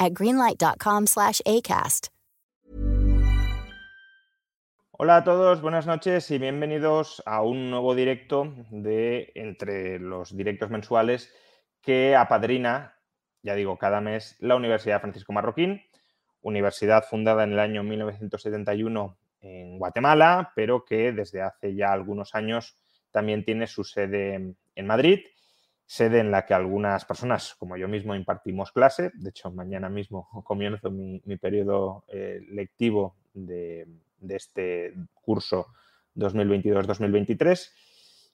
at greenlight.com/acast. Hola a todos, buenas noches y bienvenidos a un nuevo directo de entre los directos mensuales que apadrina, ya digo, cada mes la Universidad Francisco Marroquín, universidad fundada en el año 1971 en Guatemala, pero que desde hace ya algunos años también tiene su sede en Madrid, sede en la que algunas personas, como yo mismo, impartimos clase. De hecho, mañana mismo comienzo mi, periodo eh, lectivo de, este curso 2022-2023.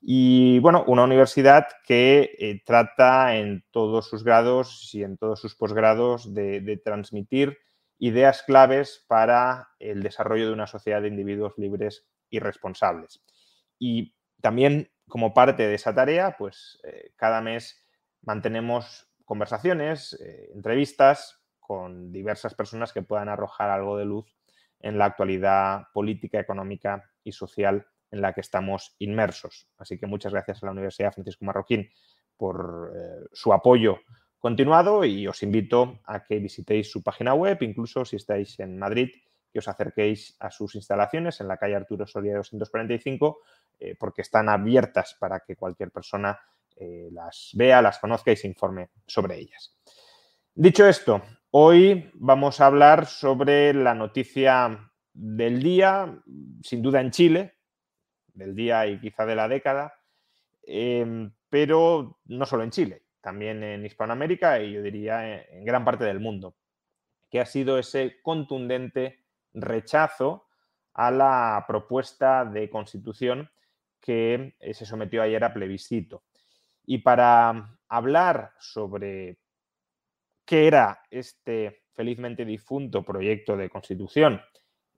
Y bueno, una universidad que eh, trata en todos sus grados y en todos sus posgrados de transmitir ideas claves para el desarrollo de una sociedad de individuos libres y responsables. Y también como parte de esa tarea, pues eh, cada mes mantenemos conversaciones, eh, entrevistas con diversas personas que puedan arrojar algo de luz en la actualidad política, económica y social en la que estamos inmersos. Así que muchas gracias a la Universidad Francisco Marroquín por eh, su apoyo continuado y os invito a que visitéis su página web, incluso si estáis en Madrid, que os acerquéis a sus instalaciones en la calle Arturo Soria 245, eh, porque están abiertas para que cualquier persona eh, las vea, las conozca y se informe sobre ellas. Dicho esto, hoy vamos a hablar sobre la noticia del día, sin duda en Chile, del día y quizá de la década, eh, pero no solo en Chile también en Hispanoamérica y yo diría en gran parte del mundo, que ha sido ese contundente rechazo a la propuesta de constitución que eh, se sometió ayer a plebiscito. Y para hablar sobre qué era este felizmente difunto proyecto de constitución,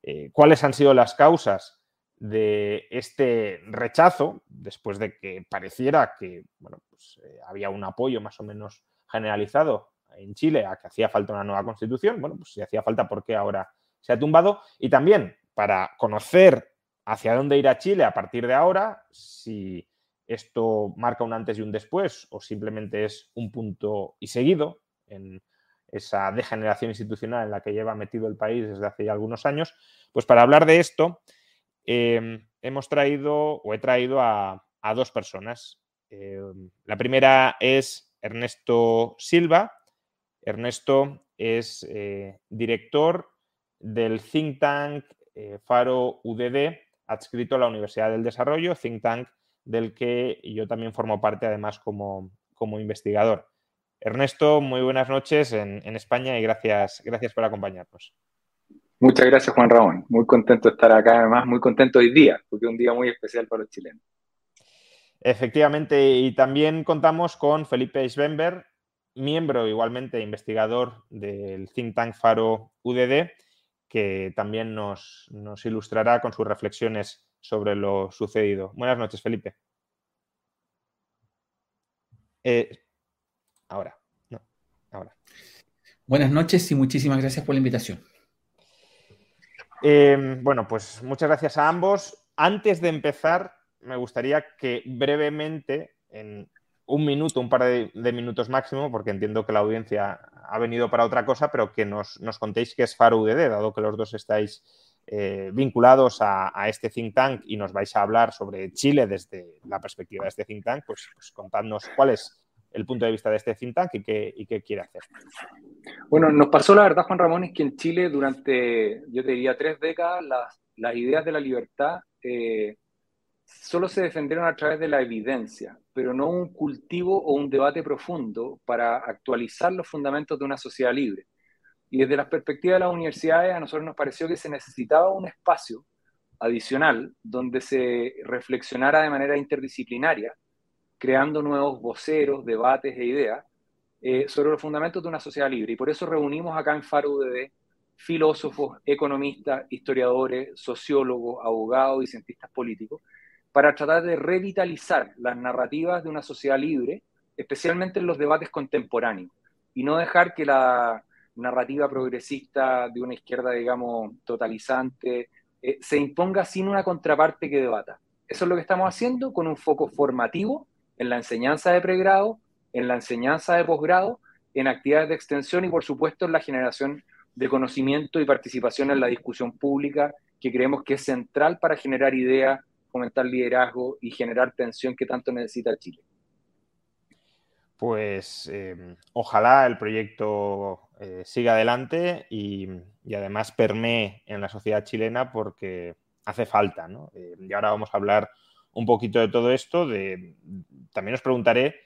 eh, cuáles han sido las causas de este rechazo, después de que pareciera que bueno, pues, eh, había un apoyo más o menos generalizado en Chile a que hacía falta una nueva constitución, bueno, pues si hacía falta, ¿por qué ahora se ha tumbado? Y también para conocer hacia dónde irá Chile a partir de ahora, si esto marca un antes y un después o simplemente es un punto y seguido en esa degeneración institucional en la que lleva metido el país desde hace ya algunos años, pues para hablar de esto Em, hemos traído o he traído a, dos personas. Em, la primera es Ernesto Silva. Ernesto es eh, director del think tank eh, Faro UDD, adscrito a la Universidad del Desarrollo, think tank del que yo también formo parte además como, como investigador. Ernesto, muy buenas noches en, en España y gracias, gracias por acompañarnos. Muchas gracias, Juan Ramón. Muy contento de estar acá, además, muy contento hoy día, porque es un día muy especial para los chilenos. Efectivamente, y también contamos con Felipe Schwember, miembro igualmente investigador del think tank Faro UDD, que también nos, ilustrará con sus reflexiones sobre lo sucedido. Buenas noches, Felipe. Eh, ahora, no, ahora. Buenas noches y muchísimas gracias por la invitación. Em, bueno, pues muchas gracias a ambos. Antes de empezar, me gustaría que brevemente, en un minuto, un par de, minutos máximo, porque entiendo que la audiencia ha venido para otra cosa, pero que nos, contéis qué es Faro UDD, dado que los dos estáis eh, vinculados a, este think tank y nos vais a hablar sobre Chile desde la perspectiva de este think tank, pues, pues contadnos cuál es el punto de vista de este think tank y qué, quiere hacer. Bueno, nos pasó la verdad, Juan Ramón, es que en Chile durante, yo diría, tres décadas, las, ideas de la libertad eh, solo se defendieron a través de la evidencia, pero no un cultivo o un debate profundo para actualizar los fundamentos de una sociedad libre. Y desde la perspectiva de las universidades, a nosotros nos pareció que se necesitaba un espacio adicional donde se reflexionara de manera interdisciplinaria creando nuevos voceros, debates e ideas eh, sobre los fundamentos de una sociedad libre. Y por eso reunimos acá en Faro UDD filósofos, economistas, historiadores, sociólogos, abogados y cientistas políticos, para tratar de revitalizar las narrativas de una sociedad libre, especialmente en los debates contemporáneos, y no dejar que la narrativa progresista de una izquierda, digamos, totalizante, eh, se imponga sin una contraparte que debata. Eso es lo que estamos haciendo con un foco formativo en la enseñanza de pregrado, en la enseñanza de posgrado, en actividades de extensión y, por supuesto, en la generación de conocimiento y participación en la discusión pública, que creemos que es central para generar ideas, fomentar liderazgo y generar tensión que tanto necesita Chile. Pues em, ojalá el proyecto eh, siga adelante y, además permee en la sociedad chilena porque hace falta. ¿no? Eh, y ahora vamos a hablar un poquito de todo esto. También os preguntaré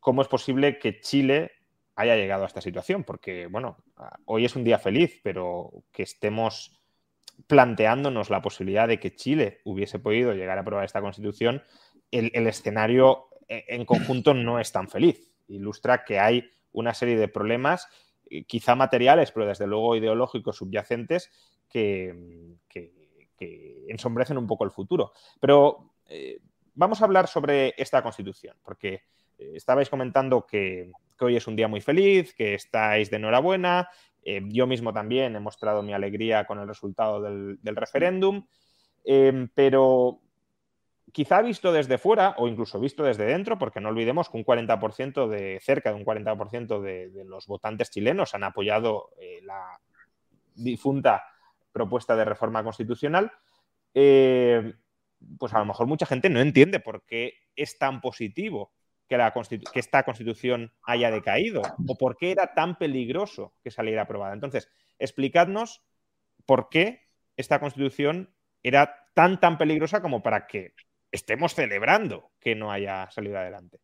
cómo es posible que Chile haya llegado a esta situación, porque, bueno, hoy es un día feliz, pero que estemos planteándonos la posibilidad de que Chile hubiese podido llegar a aprobar esta constitución, el, escenario e, en conjunto no es tan feliz. Ilustra que hay una serie de problemas, eh, quizá materiales, pero desde luego ideológicos subyacentes, que, ensombrecen un poco el futuro. Pero eh, vamos a hablar sobre esta constitución, porque eh, estabais comentando que, hoy es un día muy feliz, que estáis de enhorabuena. Eh, yo mismo también he mostrado mi alegría con el resultado del, referéndum, em, pero quizá visto desde fuera o incluso visto desde dentro, porque no olvidemos que un 40% de, cerca de un 40% de, los votantes chilenos han apoyado eh, la difunta propuesta de reforma constitucional, pues a lo mejor mucha gente no entiende por qué es tan positivo que, esta constitución haya decaído o por qué era tan peligroso que saliera aprobada. Entonces, explicadnos por qué esta constitución era tan, tan peligrosa como para que estemos celebrando que no haya salido adelante.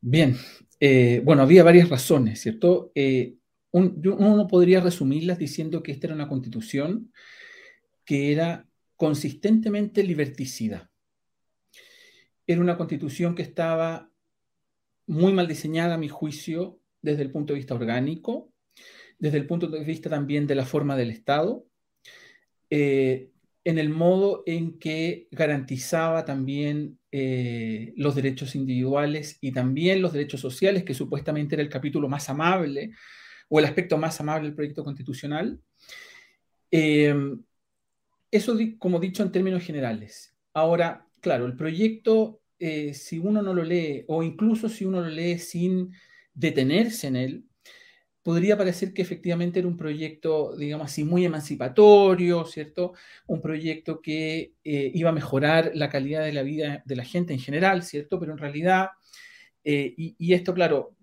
Bien, eh, bueno, había varias razones, ¿cierto? Eh, uno podría resumirlas diciendo que esta era una constitución que era consistentemente liberticida era una constitución que estaba muy mal diseñada, a mi juicio, desde el punto de vista orgánico, desde el punto de vista también de la forma del Estado, eh, en el modo en que garantizaba también eh, los derechos individuales y también los derechos sociales, que supuestamente era el capítulo más amable o el aspecto más amable del proyecto constitucional. Eh, eso como dicho en términos generales. Ahora, claro, el proyecto, eh, si uno no lo lee, o incluso si uno lo lee sin detenerse en él, podría parecer que efectivamente era un proyecto, digamos así, muy emancipatorio, ¿cierto? Un proyecto que eh, iba a mejorar la calidad de la vida de la gente en general, ¿cierto? Pero en realidad, eh, y, esto, claro,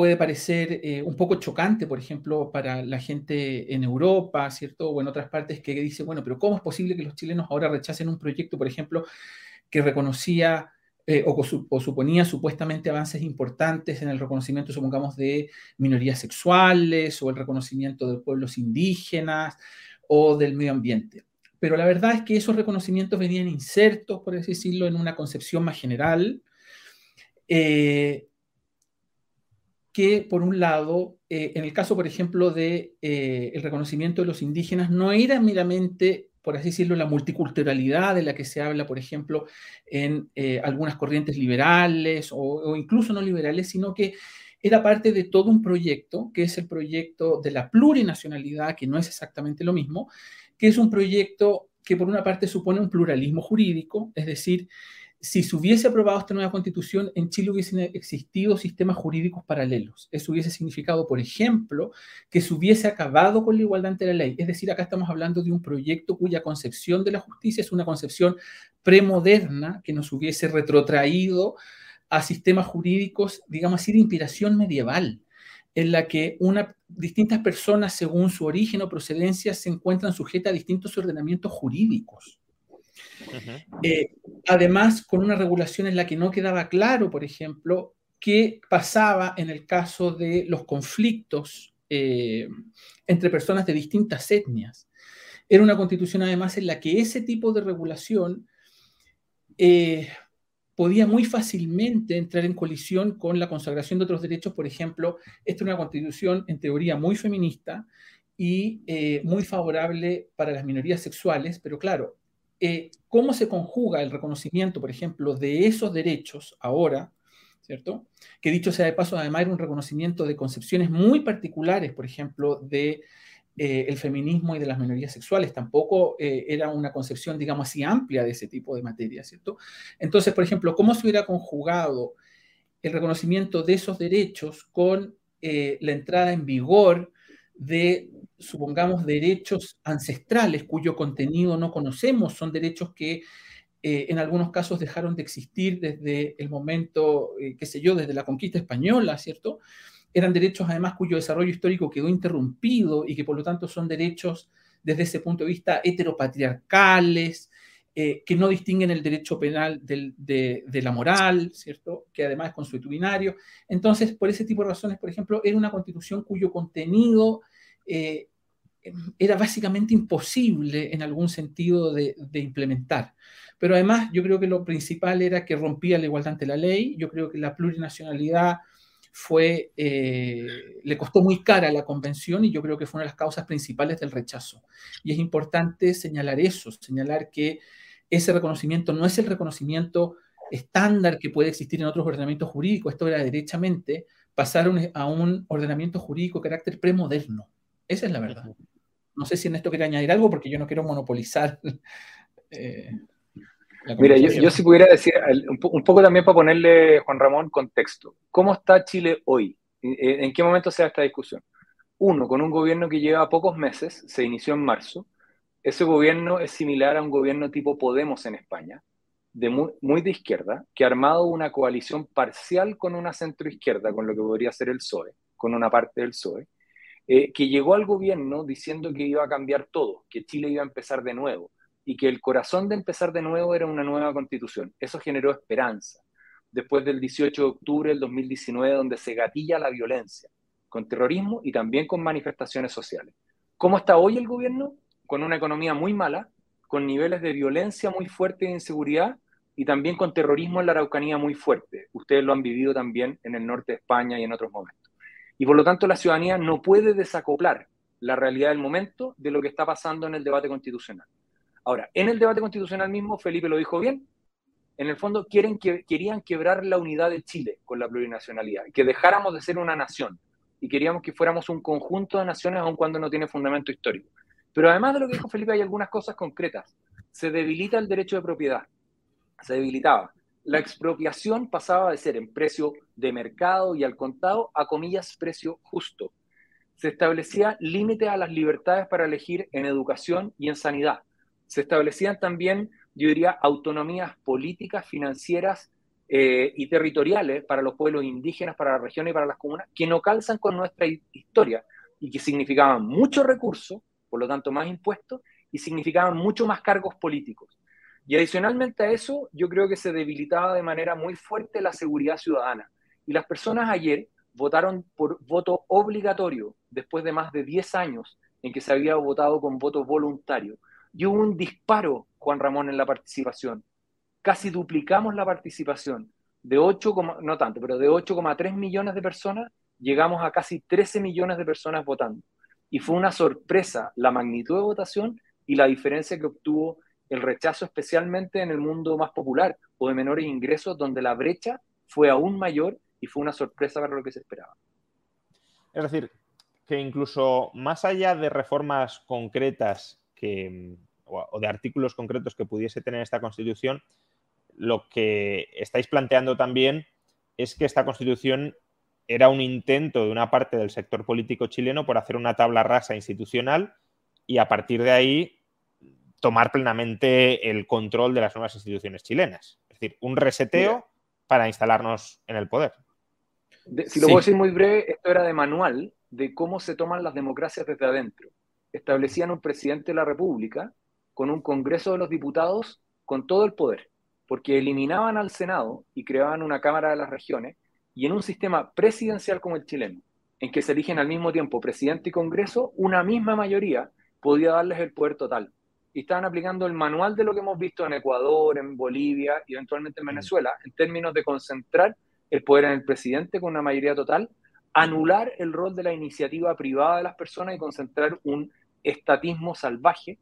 puede parecer eh, un poco chocante, por ejemplo, para la gente en Europa, ¿cierto? O en otras partes que dice, bueno, pero ¿cómo es posible que los chilenos ahora rechacen un proyecto, por ejemplo, que reconocía eh, o, suponía supuestamente avances importantes en el reconocimiento, supongamos, de minorías sexuales o el reconocimiento de pueblos indígenas o del medio ambiente? Pero la verdad es que esos reconocimientos venían insertos, por así decirlo, en una concepción más general. Eh, que, por un lado, eh, en el caso, por ejemplo, del de, eh, reconocimiento de los indígenas, no era meramente, por así decirlo, la multiculturalidad de la que se habla, por ejemplo, en eh, algunas corrientes liberales o, incluso no liberales, sino que era parte de todo un proyecto, que es el proyecto de la plurinacionalidad, que no es exactamente lo mismo, que es un proyecto que por una parte supone un pluralismo jurídico, es decir, si se hubiese aprobado esta nueva constitución, en Chile hubiesen existido sistemas jurídicos paralelos. Eso hubiese significado, por ejemplo, que se hubiese acabado con la igualdad ante la ley. Es decir, acá estamos hablando de un proyecto cuya concepción de la justicia es una concepción premoderna que nos hubiese retrotraído a sistemas jurídicos, digamos así, de inspiración medieval, en la que distintas personas, según su origen o procedencia, se encuentran sujetas a distintos ordenamientos jurídicos. Eh, además, con una regulación en la que no quedaba claro, por ejemplo, qué pasaba en el caso de los conflictos eh, entre personas de distintas etnias. Era una constitución además en la que ese tipo de regulación eh, podía muy fácilmente entrar en colisión con la consagración de otros derechos. Por ejemplo, esta es una constitución en teoría muy feminista y muy favorable para las minorías sexuales, pero claro, eh, ¿cómo se conjuga el reconocimiento, por ejemplo, de esos derechos ahora, ¿cierto? Que dicho sea de paso, además era un reconocimiento de concepciones muy particulares, por ejemplo, de eh, el feminismo y de las minorías sexuales. Tampoco eh, era una concepción, digamos así, amplia de ese tipo de materia, ¿cierto? Entonces, por ejemplo, ¿cómo se hubiera conjugado el reconocimiento de esos derechos con la entrada en vigor de, supongamos, derechos ancestrales cuyo contenido no conocemos? Son derechos que en algunos casos dejaron de existir desde el momento, qué sé yo, desde la conquista española, ¿cierto? eran derechos además cuyo desarrollo histórico quedó interrumpido y que por lo tanto son derechos desde ese punto de vista heteropatriarcales, eh, que no distinguen el derecho penal de, la moral, ¿cierto? Que además es consuetudinario. Entonces, por ese tipo de razones, por ejemplo, era una constitución cuyo contenido eh, era básicamente imposible en algún sentido de, de, implementar. Pero además, yo creo que lo principal era que rompía la igualdad ante la ley, yo creo que la plurinacionalidad fue, eh, le costó muy cara a la convención y yo creo que fue una de las causas principales del rechazo. Y es importante señalar eso, señalar que ese reconocimiento no es el reconocimiento estándar que puede existir en otros ordenamientos jurídicos, esto era derechamente pasar a un ordenamiento jurídico de carácter premoderno. Esa es la verdad. No sé si en esto quiere añadir algo porque yo no quiero monopolizar. Eh, Mira, yo, si pudiera decir un, poco también para ponerle, Juan Ramón, contexto. ¿Cómo está Chile hoy? ¿En qué momento se da esta discusión? Uno, con un gobierno que lleva pocos meses, se inició en marzo. Ese gobierno es similar a un gobierno tipo Podemos en España, de muy, de izquierda, que ha armado una coalición parcial con una centroizquierda, con lo que podría ser el PSOE, con una parte del PSOE, eh, que llegó al gobierno diciendo que iba a cambiar todo, que Chile iba a empezar de nuevo y que el corazón de empezar de nuevo era una nueva constitución. Eso generó esperanza. Después del 18 de octubre del 2019, donde se gatilla la violencia, con terrorismo y también con manifestaciones sociales. ¿Cómo está hoy el gobierno? Con una economía muy mala, con niveles de violencia muy fuertes e inseguridad y también con terrorismo en la Araucanía muy fuerte. Ustedes lo han vivido también en el norte de España y en otros momentos. Y por lo tanto la ciudadanía no puede desacoplar la realidad del momento de lo que está pasando en el debate constitucional. Ahora, en el debate constitucional mismo, Felipe lo dijo bien, en el fondo quieren que, querían quebrar la unidad de Chile con la plurinacionalidad, que dejáramos de ser una nación y queríamos que fuéramos un conjunto de naciones aun cuando no tiene fundamento histórico. Pero además de lo que dijo Felipe, hay algunas cosas concretas. Se debilita el derecho de propiedad, se debilitaba. La expropiación pasaba de ser en precio de mercado y al contado a comillas precio justo. Se establecía límite a las libertades para elegir en educación y en sanidad se establecían también, yo diría, autonomías políticas, financieras eh, y territoriales para los pueblos indígenas, para la región y para las comunas, que no calzan con nuestra historia y que significaban mucho recurso, por lo tanto más impuestos, y significaban mucho más cargos políticos. Y adicionalmente a eso, yo creo que se debilitaba de manera muy fuerte la seguridad ciudadana. Y las personas ayer votaron por voto obligatorio, después de más de 10 años en que se había votado con voto voluntario y hubo un disparo, Juan Ramón, en la participación. Casi duplicamos la participación. De 8, no tanto, pero de 8,3 millones de personas, llegamos a casi 13 millones de personas votando. Y fue una sorpresa la magnitud de votación y la diferencia que obtuvo el rechazo, especialmente en el mundo más popular o de menores ingresos, donde la brecha fue aún mayor y fue una sorpresa para lo que se esperaba. Es decir, que incluso más allá de reformas concretas que, o de artículos concretos que pudiese tener esta Constitución, lo que estáis planteando también es que esta Constitución era un intento de una parte del sector político chileno por hacer una tabla rasa institucional y a partir de ahí tomar plenamente el control de las nuevas instituciones chilenas. Es decir, un reseteo para instalarnos en el poder. si lo puedo decir muy breve, esto era de manual de cómo se toman las democracias desde adentro establecían un presidente de la República con un Congreso de los Diputados con todo el poder, porque eliminaban al Senado y creaban una Cámara de las Regiones y en un sistema presidencial como el chileno, en que se eligen al mismo tiempo presidente y Congreso, una misma mayoría podía darles el poder total. Y estaban aplicando el manual de lo que hemos visto en Ecuador, en Bolivia y eventualmente en mm. Venezuela, en términos de concentrar el poder en el presidente con una mayoría total, anular el rol de la iniciativa privada de las personas y concentrar un estatismo salvaje.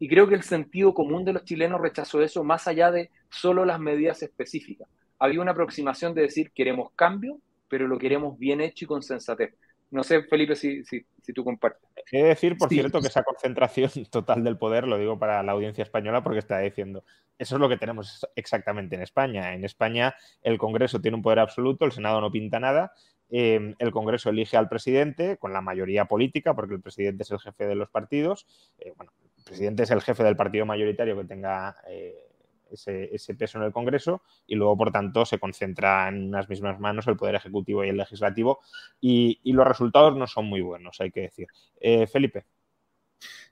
Y creo que el sentido común de los chilenos rechazó eso más allá de solo las medidas específicas. Había una aproximación de decir queremos cambio, pero lo queremos bien hecho y con sensatez. No sé, Felipe, si, si, si tú compartes. He decir, por cierto, que esa concentración total del poder, lo digo para la audiencia española porque está diciendo, eso es lo que tenemos exactamente en España. En España el Congreso tiene un poder absoluto, el Senado no pinta nada, em, el Congreso elige al presidente con la mayoría política, porque el presidente es el jefe de los partidos. Eh, bueno, el presidente es el jefe del partido mayoritario que tenga eh, ese, peso en el Congreso y luego, por tanto, se concentra en unas mismas manos el Poder Ejecutivo y el Legislativo y, los resultados no son muy buenos, hay que decir. Eh, Felipe.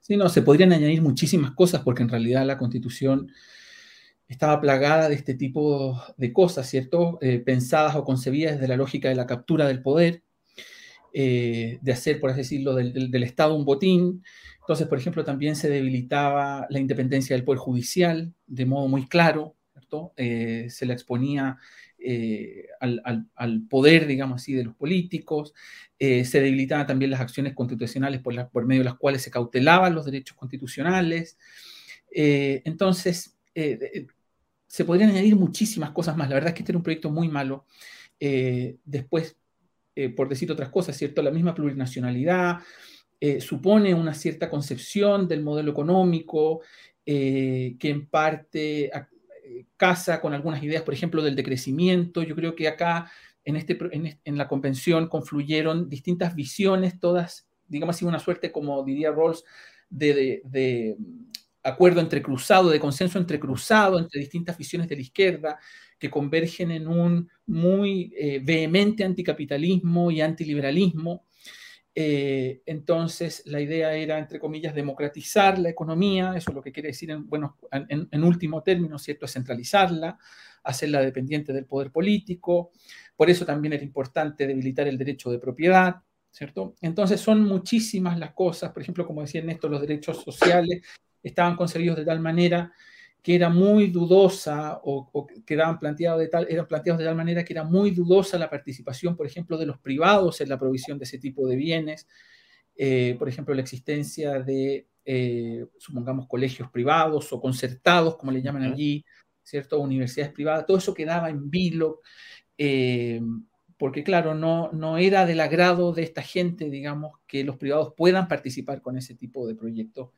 Sí, no, se podrían añadir muchísimas cosas porque en realidad la Constitución estaba plagada de este tipo de cosas, ¿cierto? Eh, pensadas o concebidas desde la lógica de la captura del poder, eh, de hacer, por así decirlo, del, Estado un botín, entonces, por ejemplo, también se debilitaba la independencia del Poder Judicial de modo muy claro, eh, se la exponía eh, al, poder, digamos así, de los políticos, se debilitaban también las acciones constitucionales por, por, medio de las cuales se cautelaban los derechos constitucionales. entonces, se podrían añadir muchísimas cosas más. La verdad es que este era un proyecto muy malo. después, por decir otras cosas, ¿cierto? La misma plurinacionalidad, eh, supone una cierta concepción del modelo económico eh, que en parte eh, casa con algunas ideas, por ejemplo, del decrecimiento. Yo creo que acá en, este, en, la convención confluyeron distintas visiones, todas, digamos así, una suerte, como diría Rawls, de, de, acuerdo entrecruzado, de consenso entrecruzado entre distintas visiones de la izquierda que convergen en un muy vehemente anticapitalismo y antiliberalismo eh, entonces, la idea era, entre comillas, democratizar la economía, eso es lo que quiere decir, en, en, último término, ¿cierto?, es centralizarla, hacerla dependiente del poder político, por eso también era importante debilitar el derecho de propiedad, ¿cierto? Entonces, son muchísimas las cosas, por ejemplo, como decía Néstor, los derechos sociales estaban concebidos de tal manera que era muy dudosa o, que eran planteados, de tal, eran planteados de tal manera que era muy dudosa la participación, por ejemplo, de los privados en la provisión de ese tipo de bienes, eh, por ejemplo, la existencia de, eh, supongamos, colegios privados o concertados, como le llaman allí, ¿cierto? Universidades privadas, todo eso quedaba en vilo, eh, porque claro, no, no era del agrado de esta gente, digamos, que los privados puedan participar con ese tipo de proyectos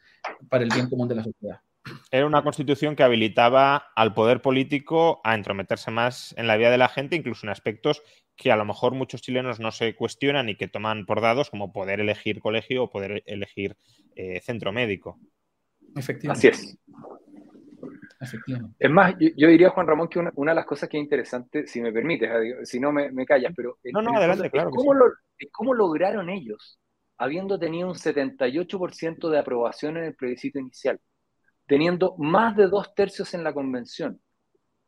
para el bien común de la sociedad era una constitución que habilitaba al poder político a entrometerse más en la vida de la gente, incluso en aspectos que a lo mejor muchos chilenos no se cuestionan y que toman por dados, como poder elegir colegio o poder elegir eh, centro médico. Efectivamente. Así es. Es más, yo, diría, Juan Ramón, que una, de las cosas que es interesante, si me permites, si no me, callas, pero no, no, adelante, claro cómo, cómo lograron ellos, habiendo tenido un 78% de aprobación en el plebiscito inicial, teniendo más de dos tercios en la convención,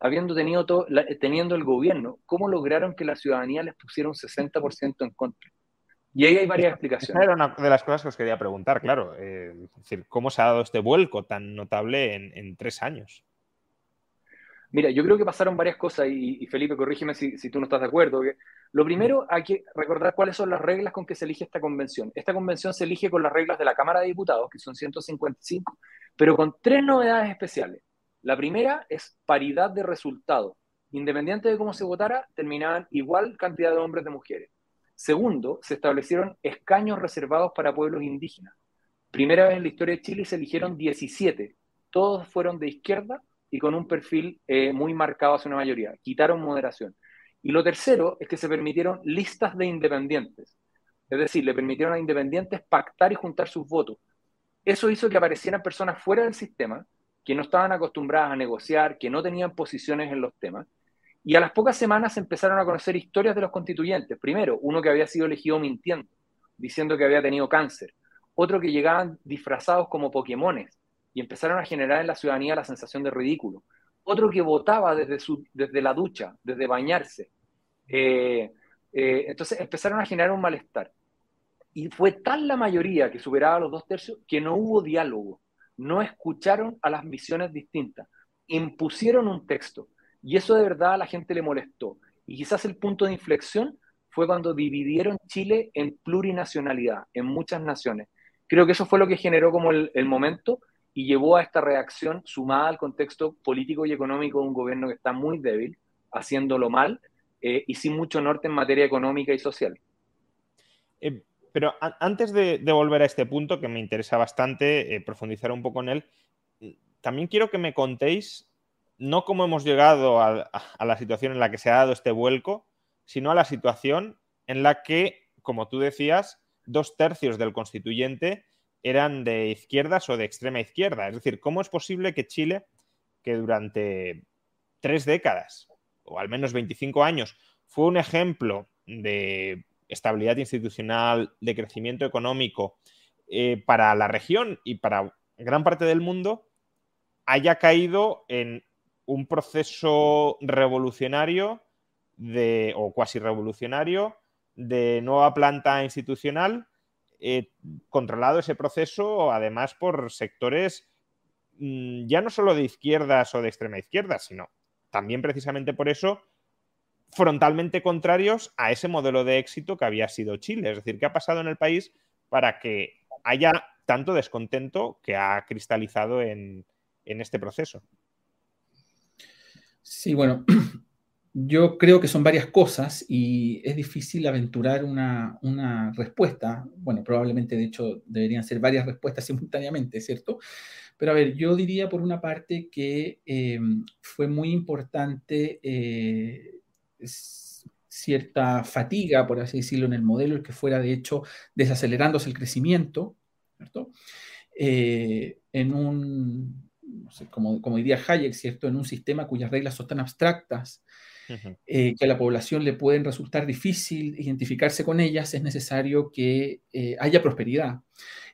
habiendo tenido todo, teniendo el gobierno, ¿cómo lograron que la ciudadanía les pusiera un 60% en contra? Y ahí hay varias explicaciones. Esa era una de las cosas que os quería preguntar, claro. Eh, es decir, ¿cómo se ha dado este vuelco tan notable en, tres años? Mira, yo creo que pasaron varias cosas y, Felipe, corrígeme si, si, tú no estás de acuerdo. lo primero, hay que recordar cuáles son las reglas con que se elige esta convención. Esta convención se elige con las reglas de la Cámara de Diputados, que son 155, pero con tres novedades especiales. La primera es paridad de resultado. Independiente de cómo se votara, terminaban igual cantidad de hombres de mujeres. Segundo, se establecieron escaños reservados para pueblos indígenas. Primera vez en la historia de Chile se eligieron 17. Todos fueron de izquierda y con un perfil eh, muy marcado hacia una mayoría. Quitaron moderación. Y lo tercero es que se permitieron listas de independientes. Es decir, le permitieron a independientes pactar y juntar sus votos. Eso hizo que aparecieran personas fuera del sistema, que no estaban acostumbradas a negociar, que no tenían posiciones en los temas. Y a las pocas semanas empezaron a conocer historias de los constituyentes. Primero, uno que había sido elegido mintiendo, diciendo que había tenido cáncer. Otro que llegaban disfrazados como Pokémones y empezaron a generar en la ciudadanía la sensación de ridículo. Otro que votaba desde, su, desde la ducha, desde bañarse. Eh, eh, entonces empezaron a generar un malestar. Y fue tal la mayoría que superaba los dos tercios que no hubo diálogo. no escucharon a las visiones distintas, impusieron un texto. Y eso de verdad a la gente le molestó. Y quizás el punto de inflexión fue cuando dividieron Chile en plurinacionalidad, en muchas naciones. Creo que eso fue lo que generó como el, momento y llevó a esta reacción sumada al contexto político y económico de un gobierno que está muy débil, haciéndolo mal eh, y sin mucho norte en materia económica y social. Eh, pero antes de, volver a este punto, que me interesa bastante eh, profundizar un poco en él, también quiero que me contéis no cómo hemos llegado a, la situación en la que se ha dado este vuelco, sino a la situación en la que, como tú decías, dos tercios del constituyente eran de izquierdas o de extrema izquierda. Es decir, ¿cómo es posible que Chile, que durante tres décadas, o al menos 25 años, fue un ejemplo de estabilidad institucional, de crecimiento económico eh, para la región y para gran parte del mundo, haya caído en un proceso revolucionario o cuasi revolucionario de nueva planta institucional, eh, controlado ese proceso además por sectores mm, ya no solo de izquierdas o de extrema izquierda, sino también precisamente por eso frontalmente contrarios a ese modelo de éxito que había sido Chile. Es decir, ¿qué ha pasado en el país para que haya tanto descontento que ha cristalizado en este proceso? Sí, bueno, yo creo que son varias cosas y es difícil aventurar una, respuesta. Bueno, probablemente de hecho deberían ser varias respuestas simultáneamente, ¿cierto? Pero a ver, yo diría por una parte que eh, fue muy importante eh, cierta fatiga, por así decirlo, en el modelo, el que fuera de hecho desacelerándose el crecimiento, ¿cierto? Eh, en un como, como, diría Hayek, ¿cierto? En un sistema cuyas reglas son tan abstractas eh, que a la población le pueden resultar difícil identificarse con ellas, es necesario que eh, haya prosperidad.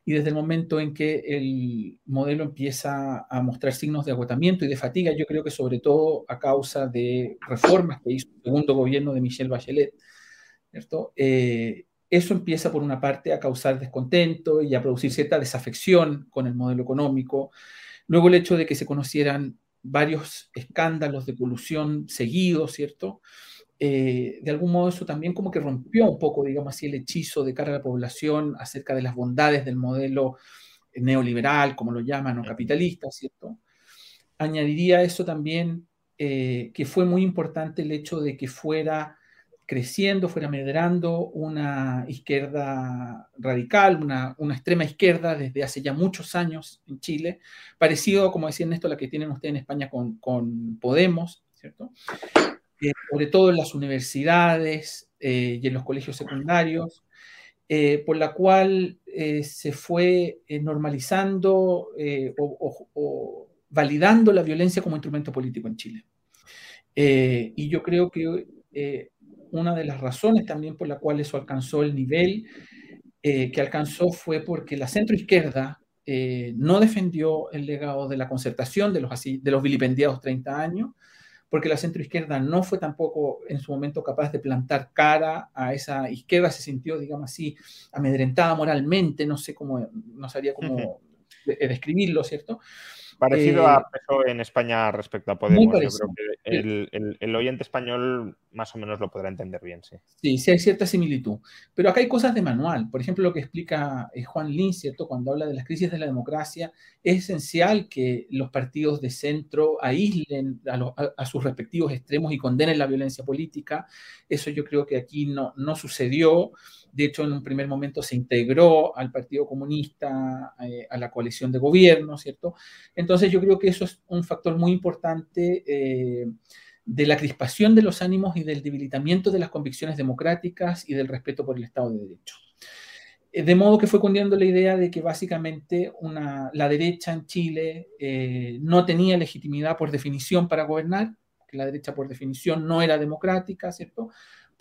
Y desde el momento en que el modelo empieza a mostrar signos de agotamiento y de fatiga, yo creo que sobre todo a causa de reformas que hizo el segundo gobierno de Michelle Bachelet, ¿cierto? Eh, eso empieza por una parte a causar descontento y a producir cierta desafección con el modelo económico, Luego el hecho de que se conocieran varios escándalos de colusión seguidos, ¿cierto? Eh, de algún modo eso también como que rompió un poco, digamos así, el hechizo de cara a la población acerca de las bondades del modelo neoliberal, como lo llaman, o capitalista, ¿cierto? Añadiría eso también eh, que fue muy importante el hecho de que fuera creciendo, fuera medrando una izquierda radical, una, extrema izquierda desde hace ya muchos años en Chile, parecido, como decía Néstor, a la que tienen ustedes en España con, Podemos, ¿cierto? Eh, sobre todo en las universidades eh, y en los colegios secundarios, eh, por la cual se fue normalizando o, validando la violencia como instrumento político en Chile. y yo creo que una de las razones también por la cual eso alcanzó el nivel eh, que alcanzó fue porque la centroizquierda eh, no defendió el legado de la concertación de los, así, de los vilipendiados 30 años, porque la centroizquierda no fue tampoco en su momento capaz de plantar cara a esa izquierda, se sintió, digamos así, amedrentada moralmente, no sé cómo, no sabría cómo describirlo, ¿cierto? Parecido a peso en España respecto a Podemos. Yo creo que el, oyente español más o menos lo podrá entender bien, sí. Sí, sí hay cierta similitud. Pero acá hay cosas de manual. Por ejemplo, lo que explica eh, Juan Lin, ¿cierto? Cuando habla de las crisis de la democracia, es esencial que los partidos de centro aíslen a, sus respectivos extremos y condenen la violencia política. Eso yo creo que aquí no, no sucedió. De hecho, en un primer momento se integró al Partido Comunista, eh, a la coalición de gobierno, ¿cierto? Entonces yo creo que eso es un factor muy importante eh, de la crispación de los ánimos y del debilitamiento de las convicciones democráticas y del respeto por el Estado de Derecho. Eh, de modo que fue cundiendo la idea de que básicamente una, la derecha en Chile no tenía legitimidad por definición para gobernar, que la derecha por definición no era democrática, ¿cierto?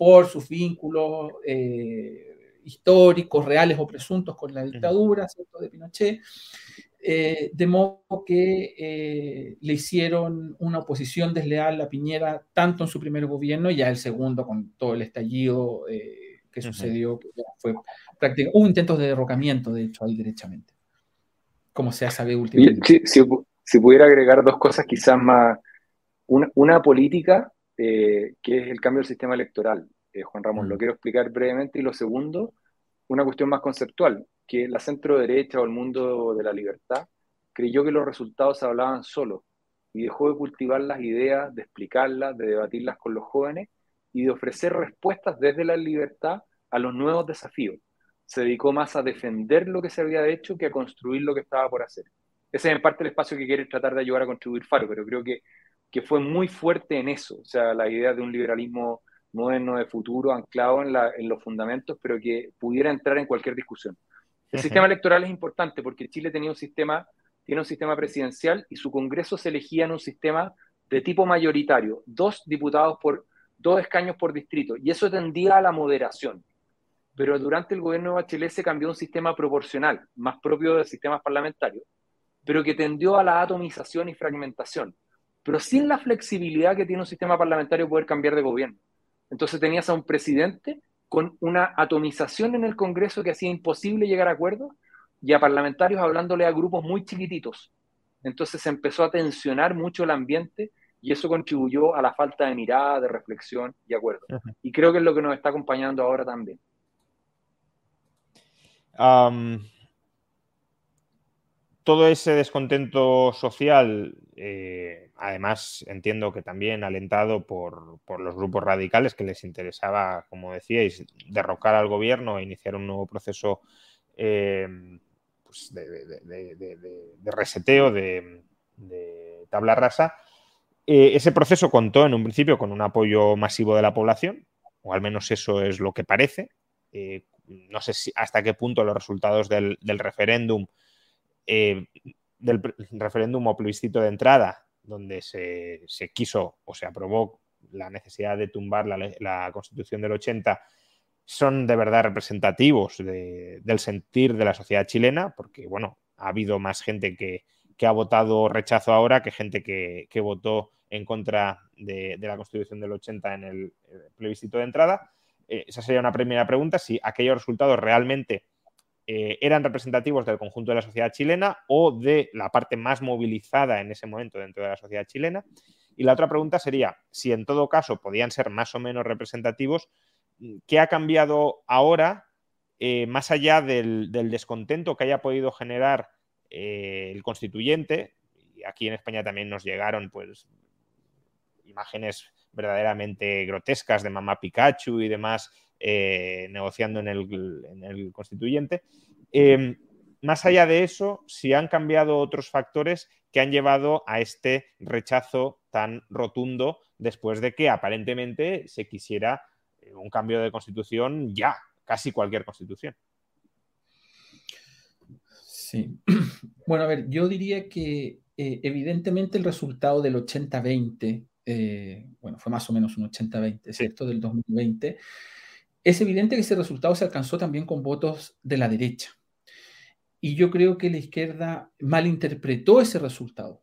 por sus vínculos eh, históricos, reales o presuntos con la dictadura ¿cierto? de Pinochet, eh, de modo que eh, le hicieron una oposición desleal a Piñera tanto en su primer gobierno y ya el segundo con todo el estallido que sucedió, que fue prácticamente, hubo intentos de derrocamiento, de hecho, ahí derechamente. como se ha sabido últimamente. Si, si, pudiera agregar dos cosas quizás más, una, política, eh, que es el cambio del sistema electoral. Eh, Juan Ramón, lo mm. quiero explicar brevemente. Y lo segundo, una cuestión más conceptual, que la centro derecha o el mundo de la libertad creyó que los resultados hablaban solos y dejó de cultivar las ideas, de explicarlas, de debatirlas con los jóvenes y de ofrecer respuestas desde la libertad a los nuevos desafíos. Se dedicó más a defender lo que se había hecho que a construir lo que estaba por hacer. Ese es en parte el espacio que quiere tratar de ayudar a contribuir Faro, pero creo que, que fue muy fuerte en eso, o sea, la idea de un liberalismo moderno de futuro anclado en, la, en los fundamentos, pero que pudiera entrar en cualquier discusión. El sistema electoral es importante porque Chile tenía un sistema, tiene un sistema presidencial y su Congreso se elegía en un sistema de tipo mayoritario, dos diputados por dos escaños por distrito, y eso tendía a la moderación. Pero durante el gobierno de Bachelet se cambió un sistema proporcional, más propio de sistemas parlamentarios, pero que tendió a la atomización y fragmentación, pero sin la flexibilidad que tiene un sistema parlamentario poder cambiar de gobierno. Entonces tenías a un presidente con una atomización en el Congreso que hacía imposible llegar a acuerdos y a parlamentarios hablándole a grupos muy chiquititos. Entonces se empezó a tensionar mucho el ambiente y eso contribuyó a la falta de mirada, de reflexión y acuerdo. Y creo que es lo que nos está acompañando ahora también. Todo ese descontento social, eh, además entiendo que también alentado por, los grupos radicales que les interesaba, como decíais, derrocar al gobierno e iniciar un nuevo proceso eh, pues de, reseteo, de, tabla rasa, eh, ese proceso contó en un principio con un apoyo masivo de la población, o al menos eso es lo que parece. No sé si hasta qué punto los resultados del, referéndum, eh, del referéndum o plebiscito de entrada, donde se, quiso o se aprobó la necesidad de tumbar la, constitución del 80, son de verdad representativos del sentir de la sociedad chilena, porque bueno, ha habido más gente que, que ha votado rechazo ahora que gente que, votó en contra de, la Constitución del 80 en el, plebiscito de entrada. Eh, esa sería una primera pregunta, si aquellos resultados realmente eh, eran representativos del conjunto de la sociedad chilena o de la parte más movilizada en ese momento dentro de la sociedad chilena. Y la otra pregunta sería, si en todo caso podían ser más o menos representativos, ¿qué ha cambiado ahora, eh, más allá del, descontento que haya podido generar eh, el constituyente, y aquí en España también nos llegaron pues imágenes verdaderamente grotescas de mamá Pikachu y demás eh, negociando en el, constituyente. Em, más allá de eso, si han cambiado otros factores que han llevado a este rechazo tan rotundo después de que aparentemente se quisiera eh, un cambio de constitución ya, casi cualquier constitución. Sí. Bueno, a ver, yo diría que eh, evidentemente el resultado del 80-20, eh, bueno, fue más o menos un 80-20, ¿cierto? Del 2020. Es evidente que ese resultado se alcanzó también con votos de la derecha. Y yo creo que la izquierda malinterpretó ese resultado.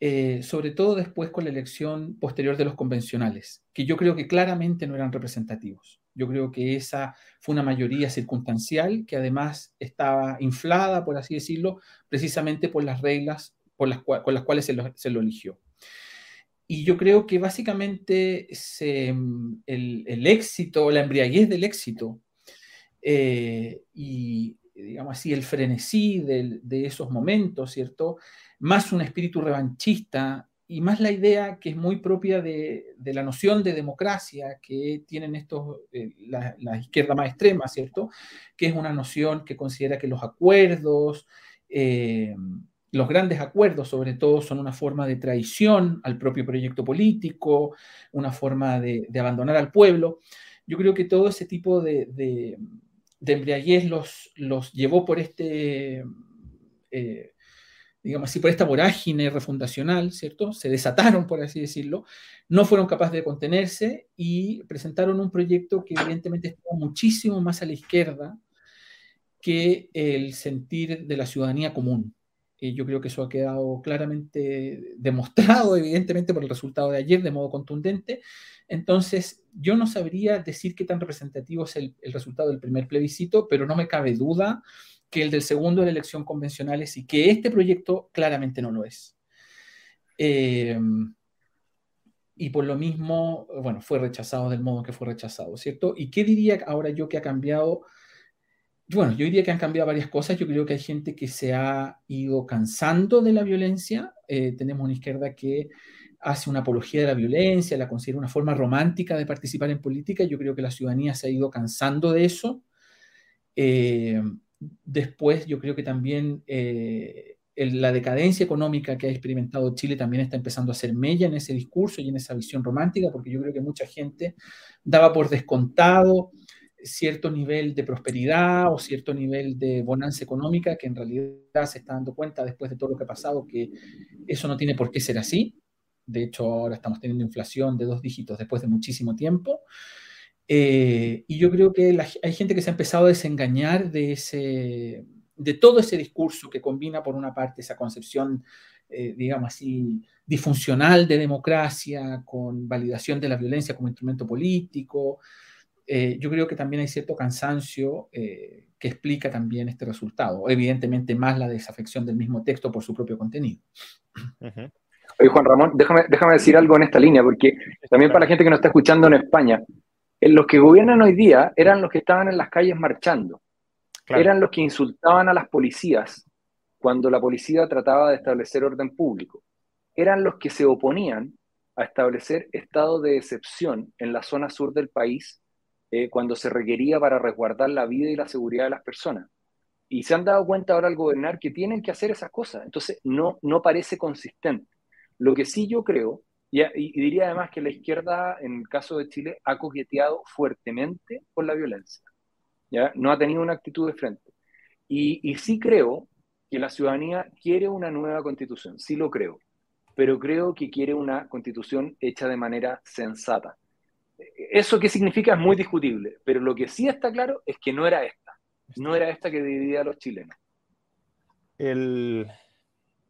Eh, sobre todo después con la elección posterior de los convencionales, que yo creo que claramente no eran representativos. Yo creo que esa fue una mayoría circunstancial que además estaba inflada, por así decirlo, precisamente por las reglas con las cuales se lo, eligió. Y yo creo que básicamente el, éxito, la embriaguez del éxito eh, y, digamos así, el frenesí de, de, esos momentos, ¿cierto? Más un espíritu revanchista y más la idea que es muy propia de, la noción de democracia que tienen estos, eh, la, izquierda más extrema, ¿cierto? Que es una noción que considera que los acuerdos, eh, los grandes acuerdos sobre todo, son una forma de traición al propio proyecto político, una forma de, abandonar al pueblo. Yo creo que todo ese tipo de, embriaguez los, llevó por este... Eh, digamos así, por esta vorágine refundacional, ¿cierto? Se desataron, por así decirlo, no fueron capaces de contenerse y presentaron un proyecto que evidentemente estaba muchísimo más a la izquierda que el sentir de la ciudadanía común. Y yo creo que eso ha quedado claramente demostrado, evidentemente, por el resultado de ayer, de modo contundente. Entonces, yo no sabría decir qué tan representativo es el, el resultado del primer plebiscito, pero no me cabe duda que el del segundo de la elección convencionales y que este proyecto claramente no lo es. Eh, y por lo mismo, bueno, fue rechazado del modo que fue rechazado, ¿cierto? ¿Y qué diría ahora yo que ha cambiado? Bueno, yo diría que han cambiado varias cosas. Yo creo que hay gente que se ha ido cansando de la violencia. Eh, tenemos una izquierda que hace una apología de la violencia, la considera una forma romántica de participar en política. Yo creo que la ciudadanía se ha ido cansando de eso. Eh, después, yo creo que también eh, la decadencia económica que ha experimentado Chile también está empezando a ser mella en ese discurso y en esa visión romántica, porque yo creo que mucha gente daba por descontado cierto nivel de prosperidad o cierto nivel de bonanza económica que en realidad se está dando cuenta después de todo lo que ha pasado que eso no tiene por qué ser así. De hecho, ahora estamos teniendo inflación de dos dígitos después de muchísimo tiempo. Eh, y yo creo que hay gente que se ha empezado a desengañar de, ese, de todo ese discurso que combina, por una parte, esa concepción, eh, digamos así, disfuncional de democracia, con validación de la violencia como instrumento político. Eh, yo creo que también hay cierto cansancio que explica también este resultado. Evidentemente, más la desafección del mismo texto por su propio contenido. Oye, Juan Ramón, déjame, déjame decir algo en esta línea, porque también para la gente que nos está escuchando en España, eh, los que gobiernan hoy día eran los que estaban en las calles marchando, eran los que insultaban a las policías cuando la policía trataba de establecer orden público, eran los que se oponían a establecer estado de excepción en la zona sur del país eh, cuando se requería para resguardar la vida y la seguridad de las personas. Y se han dado cuenta ahora al gobernar que tienen que hacer esas cosas. Entonces, no, no parece consistente. Lo que sí yo creo, y, diría además que la izquierda, en el caso de Chile, ha coqueteado fuertemente con la violencia. ¿ya? No ha tenido una actitud de frente. Y, sí creo que la ciudadanía quiere una nueva constitución, sí lo creo, pero creo que quiere una constitución hecha de manera sensata. ¿Eso qué significa? Es muy discutible, pero lo que sí está claro es que no era esta, no era esta que dividía a los chilenos. El,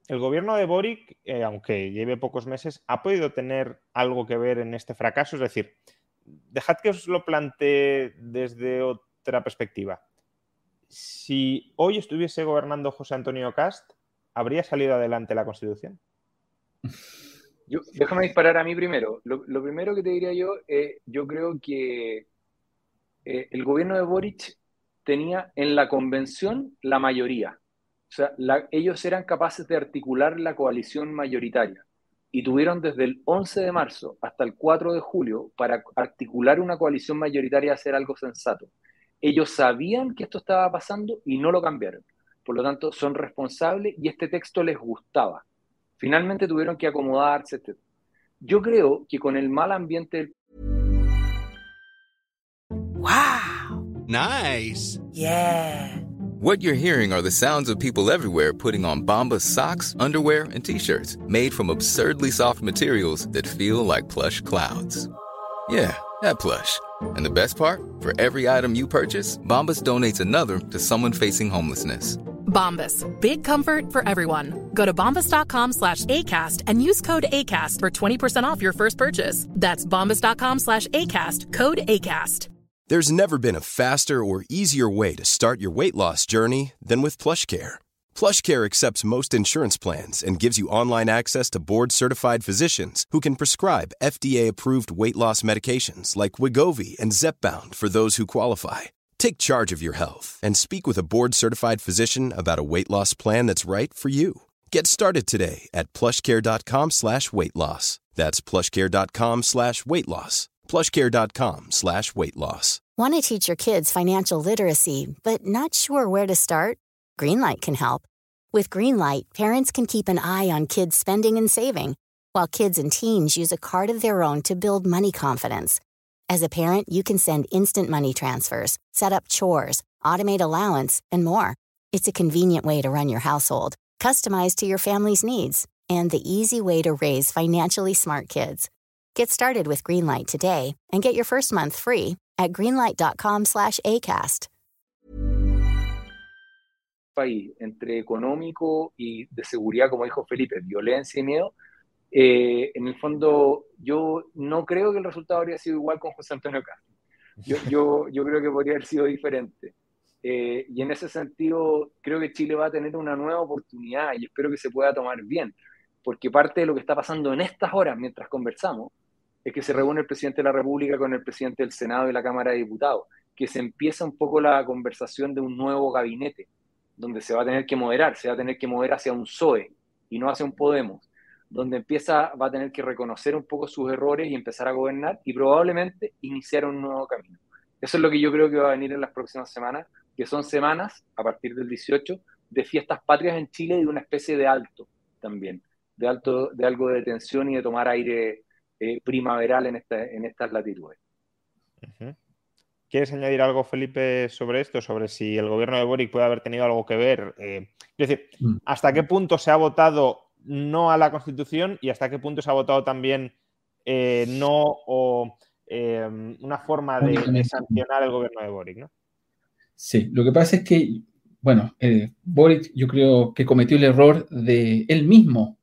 el gobierno de Boric, eh, aunque lleve pocos meses, ha podido tener algo que ver en este fracaso. Es decir, dejad que os lo plantee desde otra perspectiva. Si hoy estuviese gobernando José Antonio Cast, ¿habría salido adelante la Constitución? déjame disparar a mí primero. Lo, primero que te diría yo, eh, yo creo que eh, el gobierno de Boric tenía en la convención la mayoría. O sea, ellos eran capaces de articular la coalición mayoritaria y tuvieron desde el 11 de marzo hasta el 4 de julio para articular una coalición mayoritaria y hacer algo sensato. Ellos sabían que esto estaba pasando y no lo cambiaron. Por lo tanto, son responsables y este texto les gustaba. Finalmente tuvieron que acomodarse. Etc. Yo creo que con el mal ambiente... ¡Wow! Nice. Yeah. What you're hearing are the sounds of people everywhere putting on Bombas socks, underwear, and t-shirts made from absurdly soft materials that feel like plush clouds. Yeah, that plush. And the best part? For every item you purchase, Bombas donates another to someone facing homelessness. Bombas. Big comfort for everyone. Go to bombas.com slash ACAST and use code ACAST for 20% off your first purchase. That's bombas.com slash ACAST. Code ACAST. There's never been a faster or easier way to start your weight loss journey than with PlushCare. PlushCare accepts most insurance plans and gives you online access to board-certified physicians who can prescribe FDA-approved weight loss medications like Wigovi and Zepbound for those who qualify. Take charge of your health and speak with a board-certified physician about a weight loss plan that's right for you. Get started today at plushcare.com slash weight loss. That's plushcare.com slash weight loss plushcare.com slash weight loss. Want to teach your kids financial literacy, but not sure where to start? Greenlight can help. With Greenlight, parents can keep an eye on kids' spending and saving, while kids and teens use a card of their own to build money confidence. As a parent, you can send instant money transfers, set up chores, automate allowance, and more. It's a convenient way to run your household, customized to your family's needs, and the easy way to raise financially smart kids. Get started with Greenlight today and get your first month free at greenlight.com/acast. País entre económico y de seguridad, como dijo Felipe, violencia y miedo. Eh, en el fondo, yo no creo que el resultado habría sido igual con José Antonio Castro. Yo, creo que podría haber sido diferente. eh, y en ese sentido creo que Chile va a tener una nueva oportunidad y espero que se pueda tomar bien, porque parte de lo que está pasando en estas horas mientras conversamos es que se reúne el presidente de la República con el presidente del Senado y la Cámara de Diputados, que se empieza un poco la conversación de un nuevo gabinete, donde se va a tener que moderar, se va a tener que mover hacia un PSOE y no hacia un Podemos, donde empieza, va a tener que reconocer un poco sus errores y empezar a gobernar y probablemente iniciar un nuevo camino. Eso es lo que yo creo que va a venir en las próximas semanas, que son semanas, a partir del 18, de fiestas patrias en Chile y de una especie de alto también, de, alto, de algo de tensión y de tomar aire eh, primaveral en, en estas latitudes. ¿Quieres añadir algo, Felipe, sobre esto? Sobre si el gobierno de Boric puede haber tenido algo que ver. Eh, es decir, mm. ¿hasta qué punto se ha votado no a la Constitución y hasta qué punto se ha votado también eh, no o una forma de, sancionar el gobierno de Boric? ¿no? Sí, lo que pasa es que, bueno, Boric yo creo que cometió el error de él mismo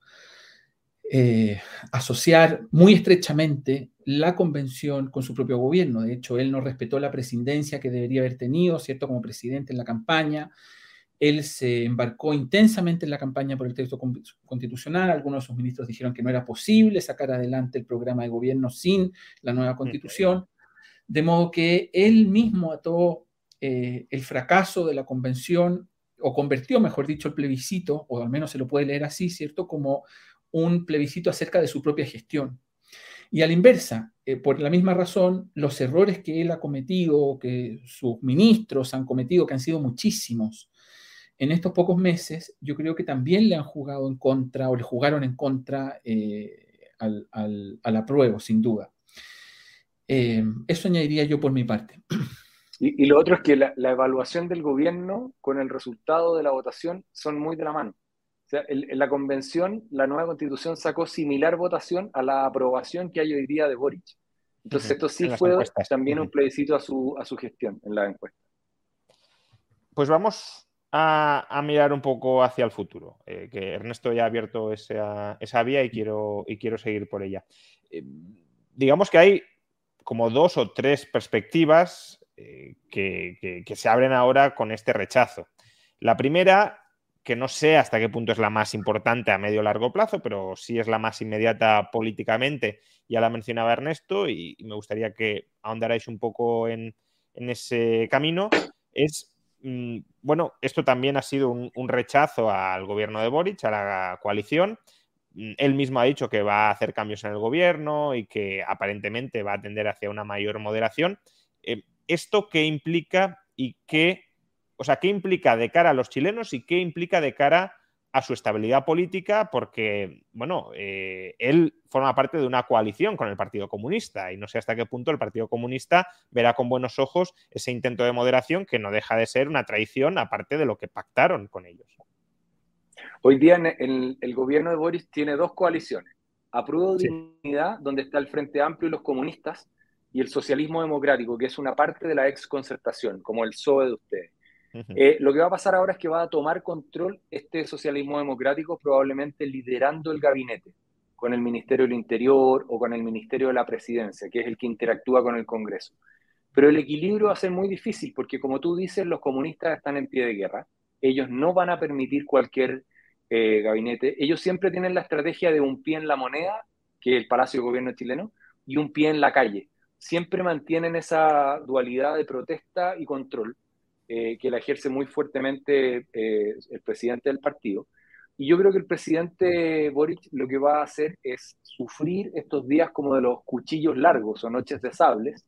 eh, asociar muy estrechamente la convención con su propio gobierno. De hecho, él no respetó la presidencia que debería haber tenido, ¿cierto?, como presidente en la campaña. Él se embarcó intensamente en la campaña por el texto constitucional. Algunos de sus ministros dijeron que no era posible sacar adelante el programa de gobierno sin la nueva constitución. De modo que él mismo ató eh, el fracaso de la convención, o convirtió, mejor dicho, el plebiscito, o al menos se lo puede leer así, ¿cierto?, como un plebiscito acerca de su propia gestión. Y a la inversa, eh, por la misma razón, los errores que él ha cometido, que sus ministros han cometido, que han sido muchísimos, en estos pocos meses, yo creo que también le han jugado en contra o le jugaron en contra eh, al, al, apruebo, sin duda. Eh, eso añadiría yo por mi parte. Y, lo otro es que la, la, evaluación del gobierno con el resultado de la votación son muy de la mano sea, en, la convención, la nueva constitución sacó similar votación a la aprobación que hay hoy día de Boric. Entonces, esto sí fue también un plebiscito a su, a su gestión en la encuesta. Pues vamos a, mirar un poco hacia el futuro, eh, que Ernesto ya ha abierto esa, esa, vía y quiero, y quiero seguir por ella. Eh, digamos que hay como dos o tres perspectivas eh, que, que se abren ahora con este rechazo. La primera que no sé hasta qué punto es la más importante a medio o largo plazo, pero sí es la más inmediata políticamente. Ya la mencionaba Ernesto y, me gustaría que ahondarais un poco en, ese camino. Es, bueno, esto también ha sido un, rechazo al gobierno de Boric, a la coalición. Mm, él mismo ha dicho que va a hacer cambios en el gobierno y que aparentemente va a tender hacia una mayor moderación. Eh, ¿Esto qué implica y qué o sea, ¿qué implica de cara a los chilenos y qué implica de cara a su estabilidad política? Porque, bueno, eh, él forma parte de una coalición con el Partido Comunista y no sé hasta qué punto el Partido Comunista verá con buenos ojos ese intento de moderación que no deja de ser una traición aparte de lo que pactaron con ellos. Hoy día el, el gobierno de Boris tiene dos coaliciones. Apruebo de Dignidad, donde está el Frente Amplio y los comunistas, y el socialismo democrático, que es una parte de la ex concertación, como el PSOE de ustedes. Eh, lo que va a pasar ahora es que va a tomar control este socialismo democrático, probablemente liderando el gabinete con el Ministerio del Interior o con el Ministerio de la Presidencia, que es el que interactúa con el Congreso. Pero el equilibrio va a ser muy difícil porque, como tú dices, los comunistas están en pie de guerra. Ellos no van a permitir cualquier eh, gabinete. Ellos siempre tienen la estrategia de un pie en la moneda, que es el Palacio de Gobierno chileno, y un pie en la calle. Siempre mantienen esa dualidad de protesta y control eh, que la ejerce muy fuertemente eh, el presidente del partido. Y yo creo que el presidente Boric lo que va a hacer es sufrir estos días como de los cuchillos largos o noches de sables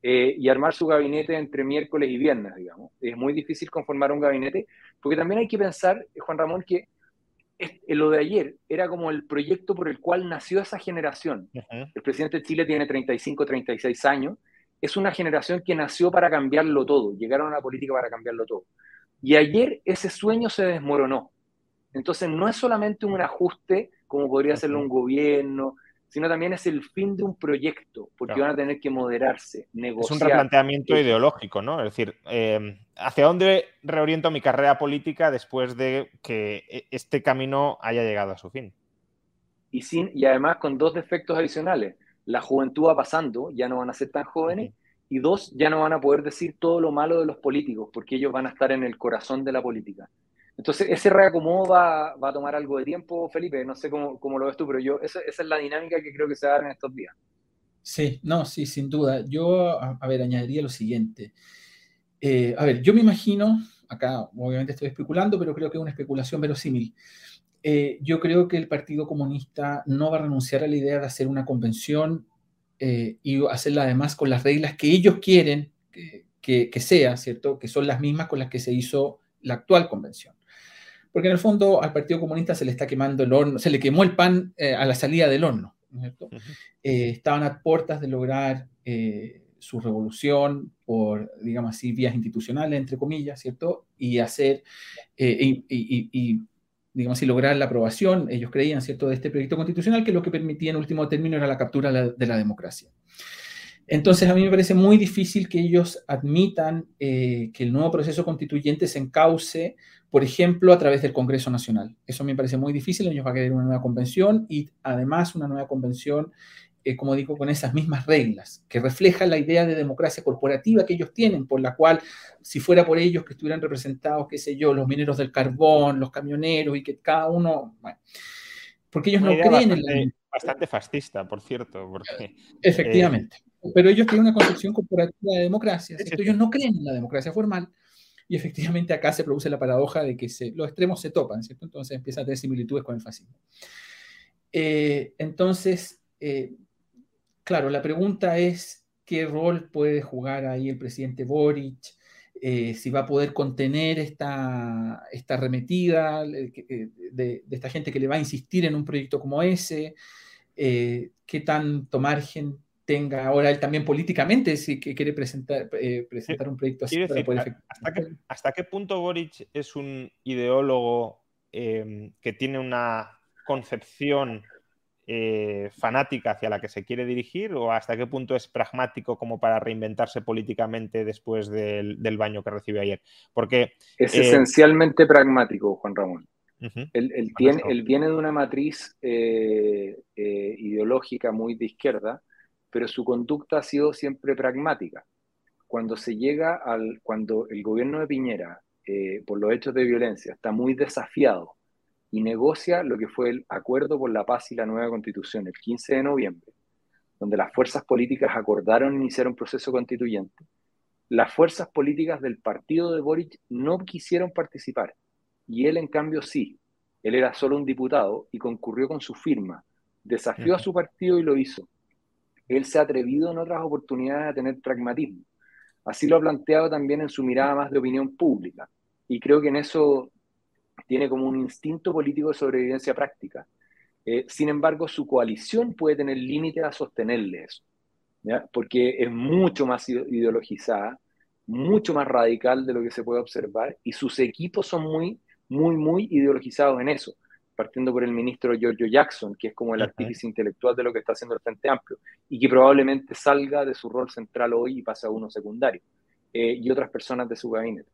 eh, y armar su gabinete entre miércoles y viernes, digamos. Es muy difícil conformar un gabinete, porque también hay que pensar, Juan Ramón, que lo de ayer era como el proyecto por el cual nació esa generación. El presidente de Chile tiene 35, 36 años es una generación que nació para cambiarlo todo, llegaron a la política para cambiarlo todo. Y ayer ese sueño se desmoronó. Entonces no es solamente un ajuste como podría hacerlo un gobierno, sino también es el fin de un proyecto, porque van a tener que moderarse, negociar. Es un replanteamiento ideológico, ¿no? Es decir, eh, ¿hacia dónde reoriento mi carrera política después de que e, este camino haya llegado a su fin? Y, sin, y además con dos defectos adicionales la juventud va pasando, ya no van a ser tan jóvenes, y dos, ya no van a poder decir todo lo malo de los políticos, porque ellos van a estar en el corazón de la política. Entonces, ese reacomodo va, va a tomar algo de tiempo, Felipe, no sé cómo, cómo lo ves tú, pero yo, esa, esa, es la dinámica que creo que se va a dar en estos días. Sí, no, sí, sin duda. Yo, a, a ver, añadiría lo siguiente. Eh, a ver, yo me imagino, acá obviamente estoy especulando, pero creo que es una especulación verosímil. Eh, yo creo que el Partido Comunista no va a renunciar a la idea de hacer una convención eh, y hacerla además con las reglas que ellos quieren que, que, sea, ¿cierto? Que son las mismas con las que se hizo la actual convención. Porque en el fondo al Partido Comunista se le está quemando el horno, se le quemó el pan eh, a la salida del horno, ¿cierto? eh, estaban a puertas de lograr eh, su revolución por, digamos así, vías institucionales, entre comillas, ¿cierto? Y hacer, eh, y, y, y, digamos así, lograr la aprobación, ellos creían, ¿cierto?, de este proyecto constitucional que lo que permitía en último término era la captura de la, de la democracia. Entonces, a mí me parece muy difícil que ellos admitan eh, que el nuevo proceso constituyente se encauce, por ejemplo, a través del Congreso Nacional. Eso me parece muy difícil. Ellos van a querer una nueva convención y además una nueva convención, eh, como digo, con esas mismas reglas, que refleja la idea de democracia corporativa que ellos tienen, por la cual, si fuera por ellos que estuvieran representados, qué sé yo, los mineros del carbón, los camioneros y que cada uno, bueno, porque ellos Una no creen bastante, en la bastante fascista, por cierto, porque Efectivamente. Eh, pero ellos tienen una concepción corporativa de democracia. ¿cierto? Ellos no creen en la democracia formal. Y efectivamente acá se produce la paradoja de que se, los extremos se topan, ¿cierto? Entonces empieza a tener similitudes con el fascismo. Eh, entonces, eh, claro, la pregunta es qué rol puede jugar ahí el presidente Boric, eh, si va a poder contener esta, esta arremetida eh, eh, de, de esta gente que le va a insistir en un proyecto como ese, eh, qué tanto margen tenga ahora él también políticamente si que quiere presentar, eh, presentar un proyecto así para decir, poder ¿a- efectuar. ¿hasta qué, hasta qué punto Boric es un ideólogo eh, que tiene una concepción eh, fanática hacia la que se quiere dirigir o hasta qué punto es pragmático como para reinventarse políticamente después del, del baño que recibió ayer? Porque Es Eh, esencialmente pragmático, Juan Ramón. ujú, Él, él tiene, viene de una matriz eh, ideológica muy de izquierda, pero su conducta ha sido siempre pragmática. Cuando se llega al, cuando el gobierno de Piñera, por los hechos de violencia, está muy desafiado y negocia lo que fue el acuerdo por la paz y la nueva constitución el 15 de noviembre, donde las fuerzas políticas acordaron iniciar un proceso constituyente, las fuerzas políticas del partido de Boric no quisieron participar y él en cambio sí. Él era solo un diputado y concurrió con su firma, desafió a su partido y lo hizo. Él se ha atrevido en otras oportunidades a tener pragmatismo. Así lo ha planteado también en su mirada más de opinión pública. Y creo que en eso tiene como un instinto político de sobrevivencia práctica. Eh, sin embargo, su coalición puede tener límites a sostenerle eso, ¿ya? porque es mucho más ideologizada, mucho más radical de lo que se puede observar, y sus equipos son muy, muy, muy ideologizados en eso, partiendo por el ministro Giorgio Jackson, que es como el artífice intelectual de lo que está haciendo el Frente Amplio, y que probablemente salga de su rol central hoy y pase a uno secundario, eh, y otras personas de su gabinete.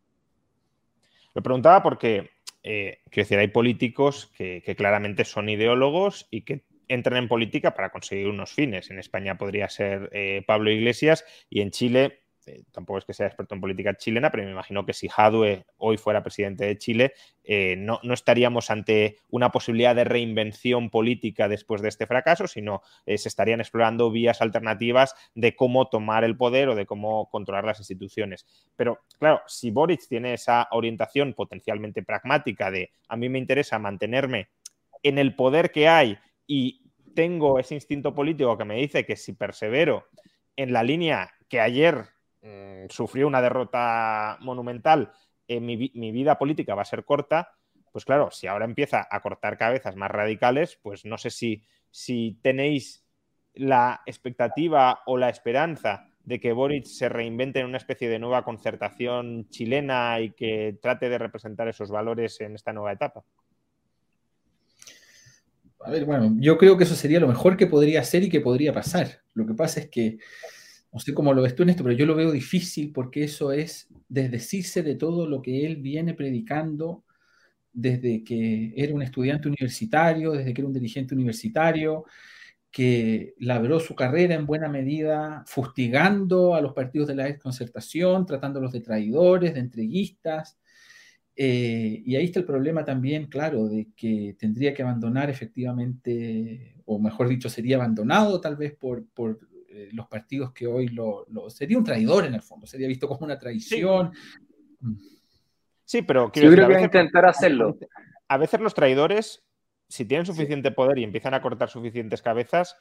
Lo preguntaba porque, eh, quiero decir, hay políticos que, claramente son ideólogos y que entran en política para conseguir unos fines. En España podría ser eh, Pablo Iglesias y en Chile, eh, tampoco es que sea experto en política chilena, pero me imagino que si Jadwe hoy fuera presidente de Chile, eh, no, no, estaríamos ante una posibilidad de reinvención política después de este fracaso, sino eh, se estarían explorando vías alternativas de cómo tomar el poder o de cómo controlar las instituciones. Pero claro, si Boric tiene esa orientación potencialmente pragmática de a mí me interesa mantenerme en el poder que hay y tengo ese instinto político que me dice que si persevero en la línea que ayer mmm, sufrió una derrota monumental, eh, mi, mi, vida política va a ser corta, pues claro, si ahora empieza a cortar cabezas más radicales, pues no sé si, si tenéis la expectativa o la esperanza de que Boric se reinvente en una especie de nueva concertación chilena y que trate de representar esos valores en esta nueva etapa. A ver, bueno, yo creo que eso sería lo mejor que podría hacer y que podría pasar. Lo que pasa es que, no sé cómo lo ves tú en esto, pero yo lo veo difícil porque eso es desdecirse de todo lo que él viene predicando desde que era un estudiante universitario, desde que era un dirigente universitario, que labró su carrera en buena medida fustigando a los partidos de la desconcertación, tratándolos de traidores, de entreguistas. Eh, y ahí está el problema también, claro, de que tendría que abandonar efectivamente, o mejor dicho, sería abandonado tal vez por, por eh, los partidos que hoy lo, Sería un traidor en el fondo, sería visto como una traición. Sí, pero... Yo creo que a intentar hacerlo. A veces los traidores si tienen suficiente poder y empiezan a cortar suficientes cabezas,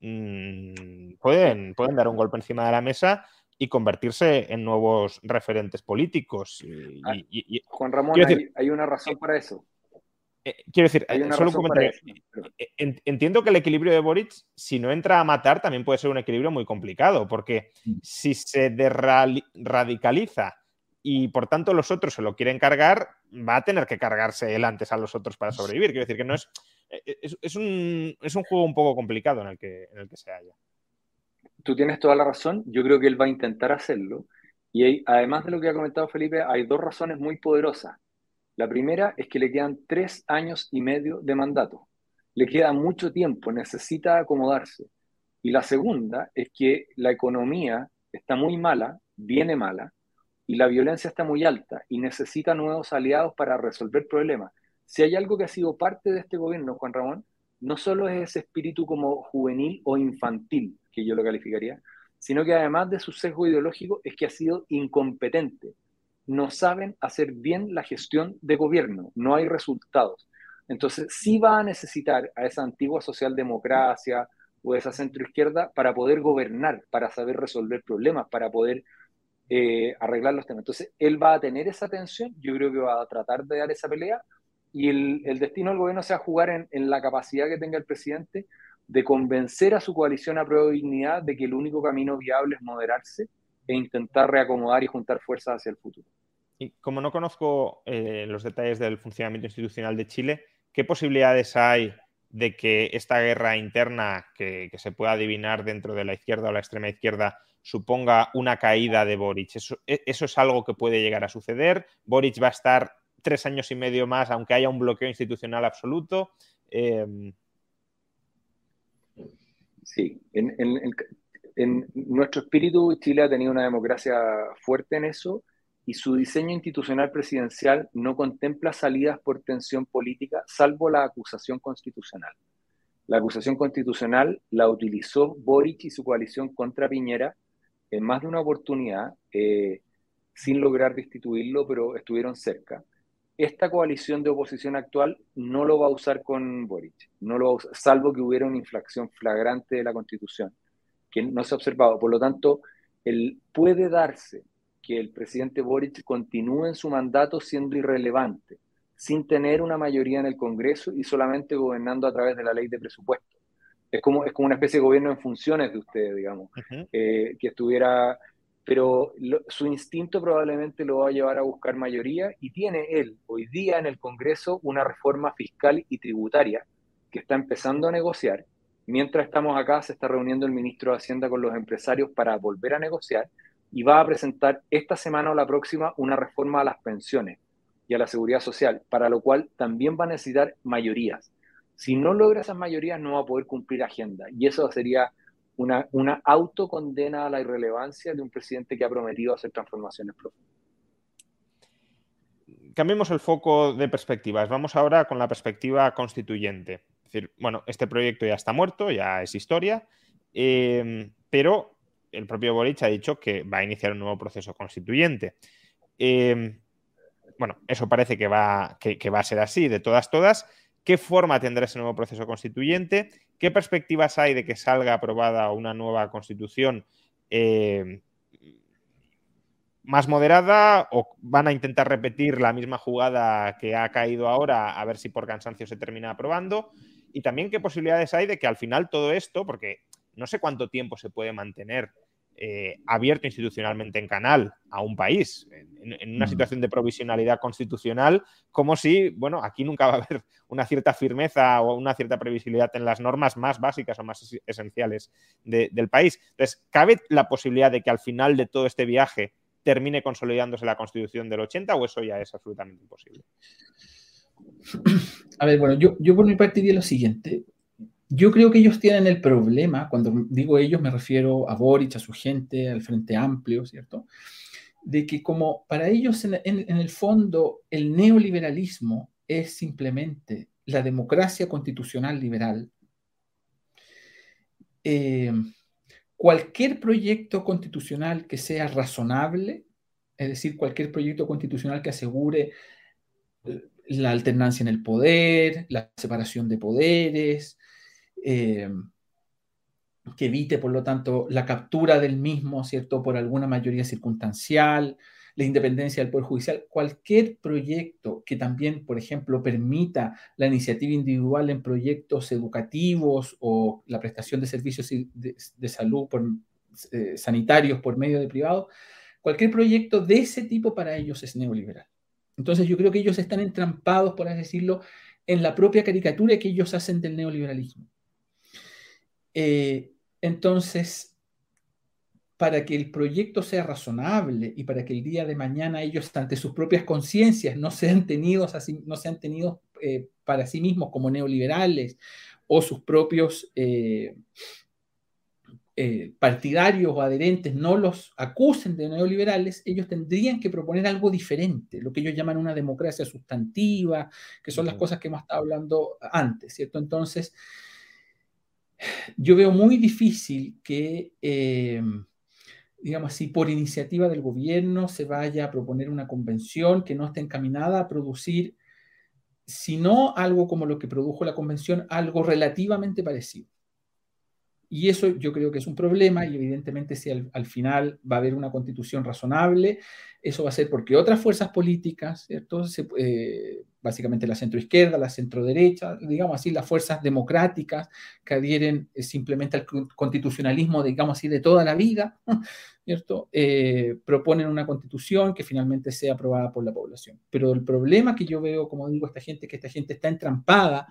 mm, pueden, pueden dar un golpe encima de la mesa y convertirse en nuevos referentes políticos. Ah, Juan Ramón, hay, una razón para eso. Eh, quiero decir, eh, solo un comentario. Eh, entiendo que el equilibrio de Boric, si no entra a matar, también puede ser un equilibrio muy complicado, porque mm. si se radicaliza y por tanto los otros se lo quieren cargar, va a tener que cargarse él antes a los otros para sobrevivir. Quiero decir que no es. Eh, es, un, juego un poco complicado en el, que, en el que se halla. Tú tienes toda la razón. Yo creo que él va a intentar hacerlo. Y además de lo que ha comentado Felipe, hay dos razones muy poderosas. La primera es que le quedan tres años y medio de mandato. Le queda mucho tiempo, necesita acomodarse. Y la segunda es que la economía está muy mala, viene mala, y la violencia está muy alta y necesita nuevos aliados para resolver problemas. Si hay algo que ha sido parte de este gobierno, Juan Ramón, no solo es ese espíritu como juvenil o infantil, que yo lo calificaría, sino que además de su sesgo ideológico es que ha sido incompetente. No saben hacer bien la gestión de gobierno, no hay resultados. Entonces sí va a necesitar a esa antigua socialdemocracia o esa centroizquierda para poder gobernar, para saber resolver problemas, para poder eh, arreglar los temas. Entonces, él va a tener esa tensión, yo creo que va a tratar de dar esa pelea y el, destino del gobierno se va a jugar en, la capacidad que tenga el presidente de convencer a su coalición a prueba de dignidad de que el único camino viable es moderarse e intentar reacomodar y juntar fuerzas hacia el futuro. Y como no conozco eh, los detalles del funcionamiento institucional de Chile, ¿qué posibilidades hay de que esta guerra interna que, se pueda adivinar dentro de la izquierda o la extrema izquierda suponga una caída de Boric. E, eso, es algo que puede llegar a suceder. Boric va a estar tres años y medio más, aunque haya un bloqueo institucional absoluto. Em, sí, en, nuestro espíritu Chile ha tenido una democracia fuerte en eso y su diseño institucional presidencial no contempla salidas por tensión política, salvo la acusación constitucional. La acusación constitucional la utilizó Boric y su coalición contra Piñera en más de una oportunidad, eh, sin lograr destituirlo, pero estuvieron cerca. Esta coalición de oposición actual no lo va a usar con Boric, no lo salvo que hubiera una infracción flagrante de la Constitución, que no se ha observado. Por lo tanto, el, puede darse que el presidente Boric continúe en su mandato siendo irrelevante, sin tener una mayoría en el Congreso y solamente gobernando a través de la ley de presupuesto es como, es como una especie de gobierno en funciones de ustedes, digamos, eh, que estuviera, pero su instinto probablemente lo va a llevar a buscar mayoría y tiene él hoy día en el Congreso una reforma fiscal y tributaria que está empezando a negociar. Mientras estamos acá, se está reuniendo el ministro de Hacienda con los empresarios para volver a negociar y va a presentar esta semana o la próxima una reforma a las pensiones y a la seguridad social, para lo cual también va a necesitar mayorías. Si no logra esas mayorías, no va a poder cumplir agenda. Y eso sería una, una autocondena a la irrelevancia de un presidente que ha prometido hacer transformaciones profundas. Cambiemos el foco de perspectivas. Vamos ahora con la perspectiva constituyente. Es decir, bueno, este proyecto ya está muerto, ya es historia, eh, pero el propio Boric ha dicho que va a iniciar un nuevo proceso constituyente. Eh, bueno, eso parece que va, que va a ser así, de todas, todas. Qué forma tendrá ese nuevo proceso constituyente, qué perspectivas hay de que salga aprobada una nueva constitución eh, más moderada o van a intentar repetir la misma jugada que ha caído ahora a ver si por cansancio se termina aprobando y también qué posibilidades hay de que al final todo esto, porque no sé cuánto tiempo se puede mantener eh, abierto institucionalmente en canal a un país, en, una situación de provisionalidad constitucional, como si, bueno, aquí nunca va a haber una cierta firmeza o una cierta previsibilidad en las normas más básicas o más esenciales del país. Entonces, ¿cabe la posibilidad de que al final de todo este viaje termine consolidándose la constitución del 80 o eso ya es absolutamente imposible? A ver, bueno, yo, yo por mi parte diría lo siguiente. Yo creo que ellos tienen el problema, cuando digo ellos me refiero a Boric, a su gente, al Frente Amplio, ¿cierto? De que como para ellos en, el fondo el neoliberalismo es simplemente la democracia constitucional liberal, eh, cualquier proyecto constitucional que sea razonable, es decir, cualquier proyecto constitucional que asegure eh, la alternancia en el poder, la separación de poderes, eh, que evite, por lo tanto, la captura del mismo, ¿cierto?, por alguna mayoría circunstancial, la independencia del Poder Judicial, cualquier proyecto que también, por ejemplo, permita la iniciativa individual en proyectos educativos o la prestación de servicios de, salud eh, sanitarios por medio de privado, cualquier proyecto de ese tipo para ellos es neoliberal. Entonces yo creo que ellos están entrampados, por así decirlo, en la propia caricatura que ellos hacen del neoliberalismo. Eh, entonces, para que el proyecto sea razonable y para que el día de mañana ellos ante sus propias conciencias no sean tenidos, así, no sean tenidos eh, para sí mismos como neoliberales o sus propios eh, partidarios o adherentes no los acusen de neoliberales, ellos tendrían que proponer algo diferente, lo que ellos llaman una democracia sustantiva, que son las cosas que hemos estado hablando antes, ¿cierto? Entonces, yo veo muy difícil que, eh, digamos así, por iniciativa del gobierno se vaya a proponer una convención que no esté encaminada a producir, si no algo como lo que produjo la convención, algo relativamente parecido. Y eso yo creo que es un problema y evidentemente si al, final va a haber una constitución razonable, eso va a ser porque otras fuerzas políticas, ¿cierto? Eh, básicamente la centroizquierda, la centroderecha, digamos así, las fuerzas democráticas que adhieren eh, simplemente al constitucionalismo, digamos así, de toda la vida, ¿cierto? Eh, proponen una constitución que finalmente sea aprobada por la población. Pero el problema que yo veo, como digo, esta gente, que esta gente está entrampada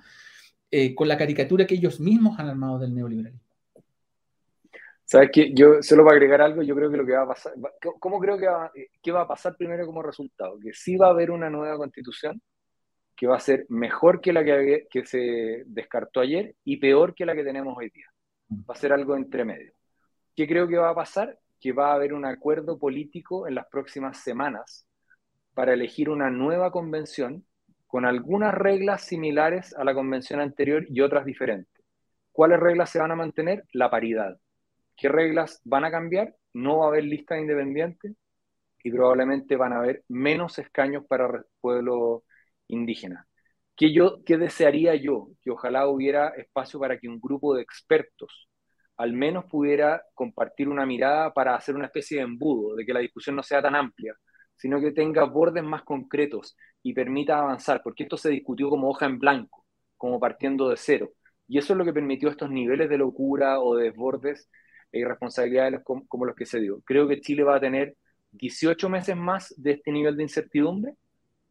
con la caricatura que ellos mismos han armado del neoliberalismo. ¿Sabes qué? Yo, solo para agregar algo, yo creo que lo que va a pasar, ¿cómo creo que va a pasar primero como resultado? Que sí va a haber una nueva constitución que va a ser mejor que la que, que se descartó ayer y peor que la que tenemos hoy día. Va a ser algo entre medio. ¿Qué creo que va a pasar? Que va a haber un acuerdo político en las próximas semanas para elegir una nueva convención con algunas reglas similares a la convención anterior y otras diferentes. ¿Cuáles reglas se van a mantener? La paridad ¿Qué reglas van a cambiar? No va a haber lista independientes y probablemente van a haber menos escaños para pueblos indígenas. ¿Qué, yo, ¿Qué desearía yo? Que ojalá hubiera espacio para que un grupo de expertos al menos pudiera compartir una mirada para hacer una especie de embudo, de que la discusión no sea tan amplia, sino que tenga bordes más concretos y permita avanzar, porque esto se discutió como hoja en blanco, como partiendo de cero. Y eso es lo que permitió estos niveles de locura o de desbordes e irresponsabilidades como, los que se dio. Creo que Chile va a tener 18 meses más de este nivel de incertidumbre.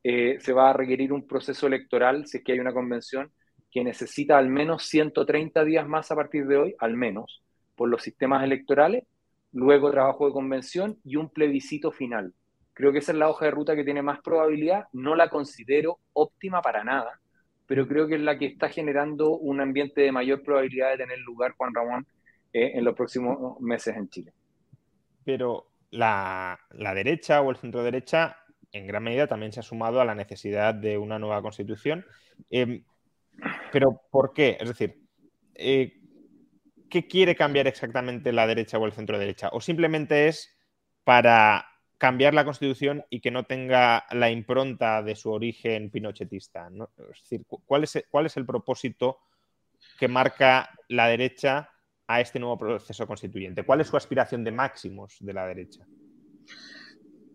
Eh, se va a requerir un proceso electoral, si es que hay una convención, que necesita al menos 130 días más a partir de hoy, al menos, por los sistemas electorales, luego trabajo de convención y un plebiscito final. Creo que esa es la hoja de ruta que tiene más probabilidad. No la considero óptima para nada, pero creo que es la que está generando un ambiente de mayor probabilidad de tener lugar, Juan Ramón, eh, en los próximos meses en Chile. Pero la, derecha o el centro derecha en gran medida también se ha sumado a la necesidad de una nueva constitución. Em, pero ¿por qué? Es decir, eh, ¿qué quiere cambiar exactamente la derecha o el centro derecha? ¿O simplemente es para cambiar la constitución y que no tenga la impronta de su origen pinochetista? Es decir, ¿cuál es, ¿cuál es el propósito que marca la derecha a este nuevo proceso constituyente? ¿Cuál es su aspiración de máximos de la derecha?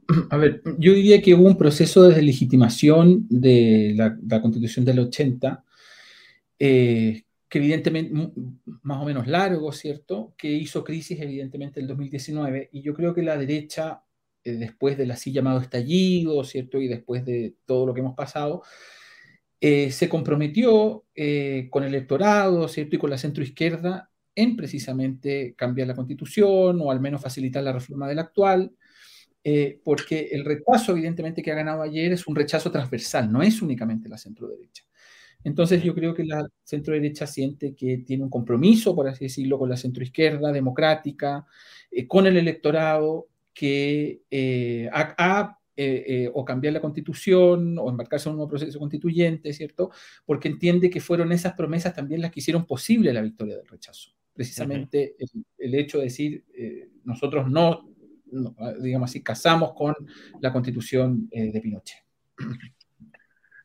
A ver, yo diría que hubo un proceso de legitimación de la, constitución del 80, eh, que evidentemente, más o menos largo, ¿cierto? Que hizo crisis evidentemente en el 2019, y yo creo que la derecha, eh, después del así llamado estallido, ¿cierto? Y después de todo lo que hemos pasado, eh, se comprometió con el electorado, ¿cierto? Y con la centroizquierda en precisamente cambiar la constitución o al menos facilitar la reforma del actual, eh, porque el rechazo evidentemente que ha ganado ayer es un rechazo transversal, no es únicamente la centro derecha. Entonces yo creo que la centro derecha siente que tiene un compromiso, por así decirlo, con la centro izquierda democrática, eh, con el electorado, que eh, ha, eh, o cambiar la constitución o embarcarse en un nuevo proceso constituyente, ¿cierto? Porque entiende que fueron esas promesas también las que hicieron posible la victoria del rechazo. Precisamente el, hecho de decir, nosotros no, digamos así, casamos con la constitución de Pinochet.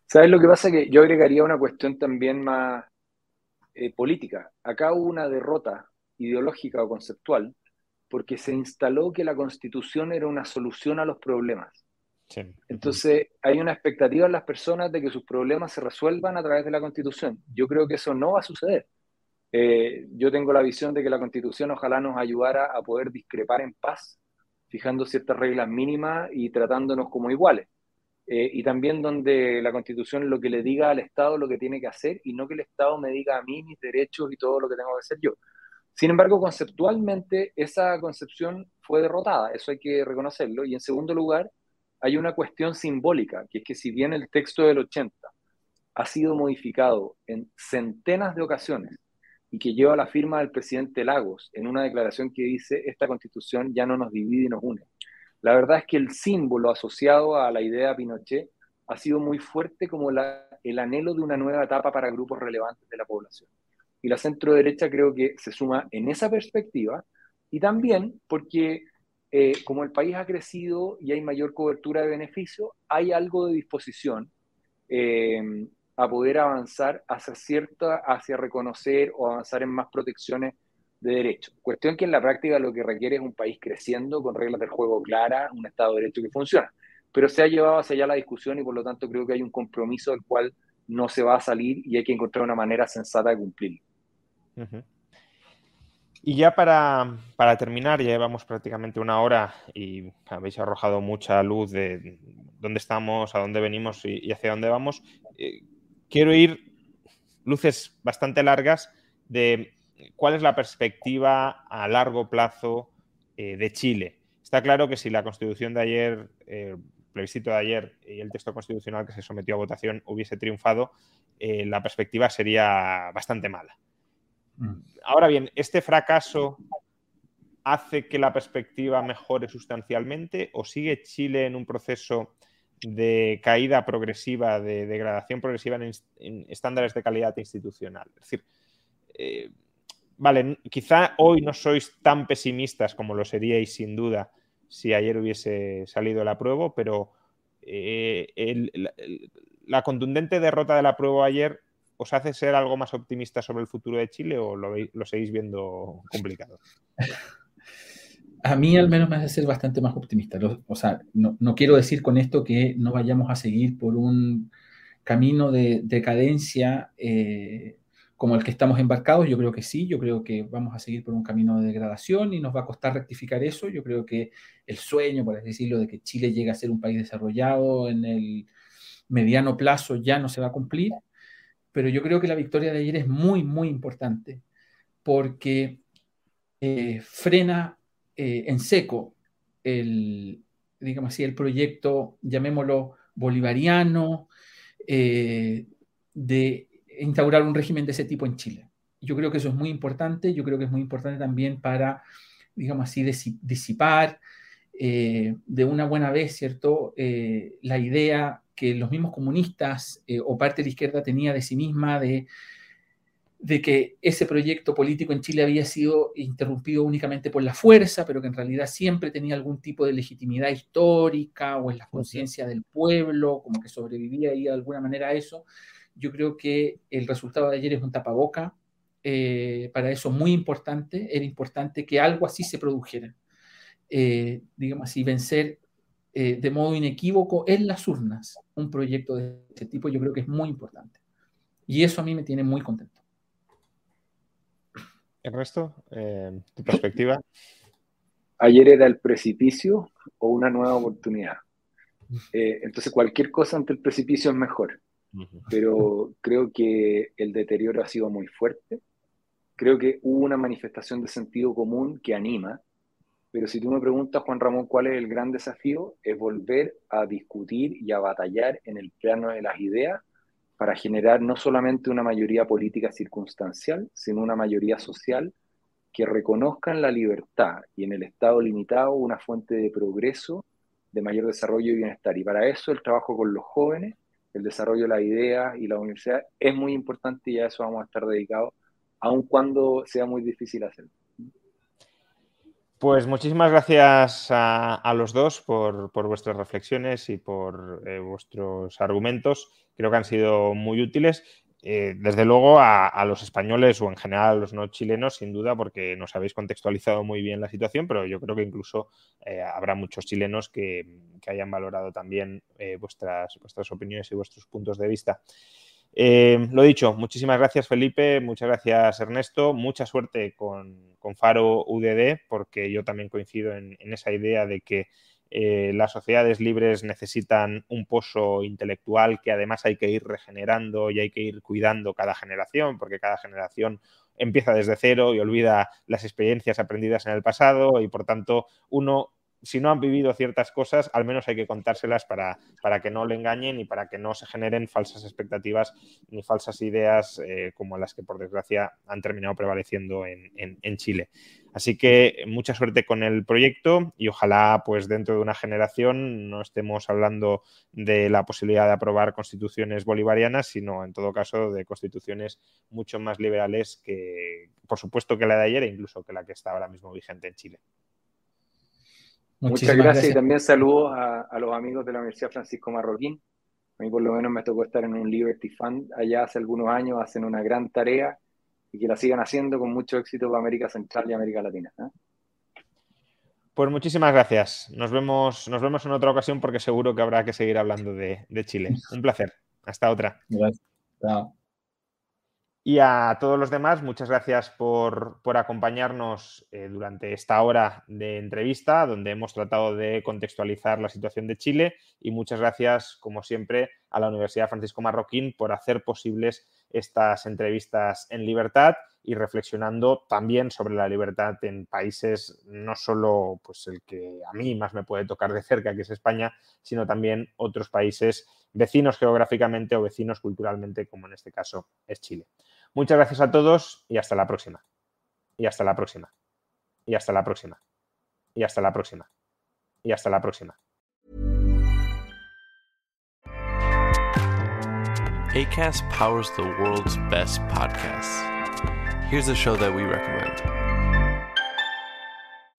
¿Sabes lo que pasa? Que yo agregaría una cuestión también más eh, política. Acá hubo una derrota ideológica o conceptual porque se instaló que la constitución era una solución a los problemas. Entonces, hay una expectativa en las personas de que sus problemas se resuelvan a través de la constitución. Yo creo que eso no va a suceder. Eh, yo tengo la visión de que la constitución ojalá nos ayudara a poder discrepar en paz, fijando ciertas reglas mínimas y tratándonos como iguales. Eh, y también donde la Constitución lo que le diga al Estado lo que tiene que hacer y no que el Estado me diga a mí mis derechos y todo lo que tengo que hacer yo. Sin embargo, conceptualmente esa concepción fue derrotada, eso hay que reconocerlo. Y en segundo lugar, hay una cuestión simbólica, que es que si bien el texto del 80 ha sido modificado en centenas de ocasiones y que lleva la firma del presidente Lagos en una declaración que dice esta constitución ya no nos divide y nos une, la verdad es que el símbolo asociado a la idea de Pinochet ha sido muy fuerte como el anhelo de una nueva etapa para grupos relevantes de la población. Y la centro derecha creo que se suma en esa perspectiva y también porque eh, como el país ha crecido y hay mayor cobertura de beneficios, hay algo de disposición eh, a poder avanzar hacia cierta, hacia reconocer o avanzar en más protecciones de derecho. Cuestión que en la práctica lo que requiere es un país creciendo, con reglas del juego claras, un Estado de Derecho que funciona. Pero se ha llevado hacia allá la discusión y por lo tanto creo que hay un compromiso del cual no se va a salir y hay que encontrar una manera sensata de cumplirlo. Y ya para, para, terminar, ya llevamos prácticamente una hora y habéis arrojado mucha luz de dónde estamos, a dónde venimos y, hacia dónde vamos. Eh, quiero ir luces bastante largas de cuál es la perspectiva a largo plazo eh, de Chile. Está claro que si la constitución de ayer, el plebiscito de ayer y el texto constitucional que se sometió a votación hubiese triunfado, eh, la perspectiva sería bastante mala. Mm. Ahora bien, ¿este fracaso hace que la perspectiva mejore sustancialmente o sigue Chile en un proceso de caída progresiva, de degradación progresiva en, estándares de calidad institucional? Es decir, eh, vale, quizá hoy no sois tan pesimistas como lo seríais sin duda si ayer hubiese salido la prueba, pero eh, la, contundente derrota de la prueba ayer os hace ser algo más optimista sobre el futuro de Chile o lo, lo seguís viendo complicado? A mí al menos me hace ser bastante más optimista. O sea, no, quiero decir con esto que no vayamos a seguir por un camino de decadencia eh, como el que estamos embarcados, yo creo que sí, yo creo que vamos a seguir por un camino de degradación y nos va a costar rectificar eso. Yo creo que el sueño, por así decirlo, de que Chile llegue a ser un país desarrollado en el mediano plazo ya no se va a cumplir, pero yo creo que la victoria de ayer es muy, muy importante porque eh, frena eh, en seco el, digamos así, el proyecto, llamémoslo bolivariano, eh, de instaurar un régimen de ese tipo en Chile. Yo creo que eso es muy importante, yo creo que es muy importante también para, digamos así, disipar eh, de una buena vez, ¿cierto?, la idea que los mismos comunistas o parte de la izquierda tenía de sí misma de, de que ese proyecto político en Chile había sido interrumpido únicamente por la fuerza, pero que en realidad siempre tenía algún tipo de legitimidad histórica o en la conciencia del pueblo, como que sobrevivía ahí de alguna manera a eso yo creo que el resultado de ayer es un tapaboca. Eh, para eso muy importante, era importante que algo así se produjera. Eh, digamos así, vencer eh, de modo inequívoco en las urnas un proyecto de este tipo, yo creo que es muy importante. Y eso a mí me tiene muy contento. El resto, tu perspectiva. Ayer era el precipicio o una nueva oportunidad. entonces, cualquier cosa ante el precipicio es mejor pero creo que el deterioro ha sido muy fuerte. Creo que hubo una manifestación de sentido común que anima, pero si tú me preguntas, Juan Ramón, cuál es el gran desafío, es volver a discutir y a batallar en el plano de las ideas para generar no solamente una mayoría política circunstancial, sino una mayoría social que reconozcan la libertad y en el Estado limitado una fuente de progreso, de mayor desarrollo y bienestar. Y para eso el trabajo con los jóvenes, el desarrollo de la idea y la universidad es muy importante y a eso vamos a estar dedicados, aun cuando sea muy difícil hacerlo. Pues muchísimas gracias a, los dos por, vuestras reflexiones y por eh, vuestros argumentos. Creo que han sido muy útiles. Eh, desde luego a, los españoles o en general a los no chilenos, sin duda, porque nos habéis contextualizado muy bien la situación, pero yo creo que incluso eh, habrá muchos chilenos que, que hayan valorado también vuestras, vuestras opiniones y vuestros puntos de vista. Eh, lo dicho, muchísimas gracias Felipe, muchas gracias Ernesto, mucha suerte con, Faro UDD, porque yo también coincido en, esa idea de que eh, las sociedades libres necesitan un pozo intelectual que además hay que ir regenerando y hay que ir cuidando cada generación, porque cada generación empieza desde cero y olvida las experiencias aprendidas en el pasado y por tanto uno si no han vivido ciertas cosas, al menos hay que contárselas para, para que no le engañen y para que no se generen falsas expectativas ni falsas ideas eh, como las que por desgracia han terminado prevaleciendo en, en, Chile. Así que mucha suerte con el proyecto y ojalá pues dentro de una generación no estemos hablando de la posibilidad de aprobar constituciones bolivarianas, sino en todo caso de constituciones mucho más liberales que por supuesto que la de ayer e incluso que la que está ahora mismo vigente en Chile. Muchas gracias, y también saludos a, los amigos de la Universidad Francisco Marroquín. A mí por lo menos me tocó estar en un Liberty Fund allá hace algunos años, hacen una gran tarea y que la sigan haciendo con mucho éxito para América Central y América Latina. ¿eh? Pues muchísimas gracias. Nos vemos, nos vemos en otra ocasión porque seguro que habrá que seguir hablando de, de Chile. Un placer. Hasta otra. Gracias. Chao. Y a todos los demás, muchas gracias por, acompañarnos eh, durante esta hora de entrevista, donde hemos tratado de contextualizar la situación de Chile. Y muchas gracias, como siempre, a la Universidad Francisco Marroquín por hacer posibles estas entrevistas en libertad y reflexionando también sobre la libertad en países, no solo pues, el que a mí más me puede tocar de cerca, que es España, sino también otros países vecinos geográficamente o vecinos culturalmente, como en este caso es Chile. Muchas gracias a todos y hasta la próxima. Y hasta la próxima. Y hasta la próxima. Y hasta la próxima. Y hasta la próxima. ACAST powers the world's best podcasts. Here's a show that we recommend.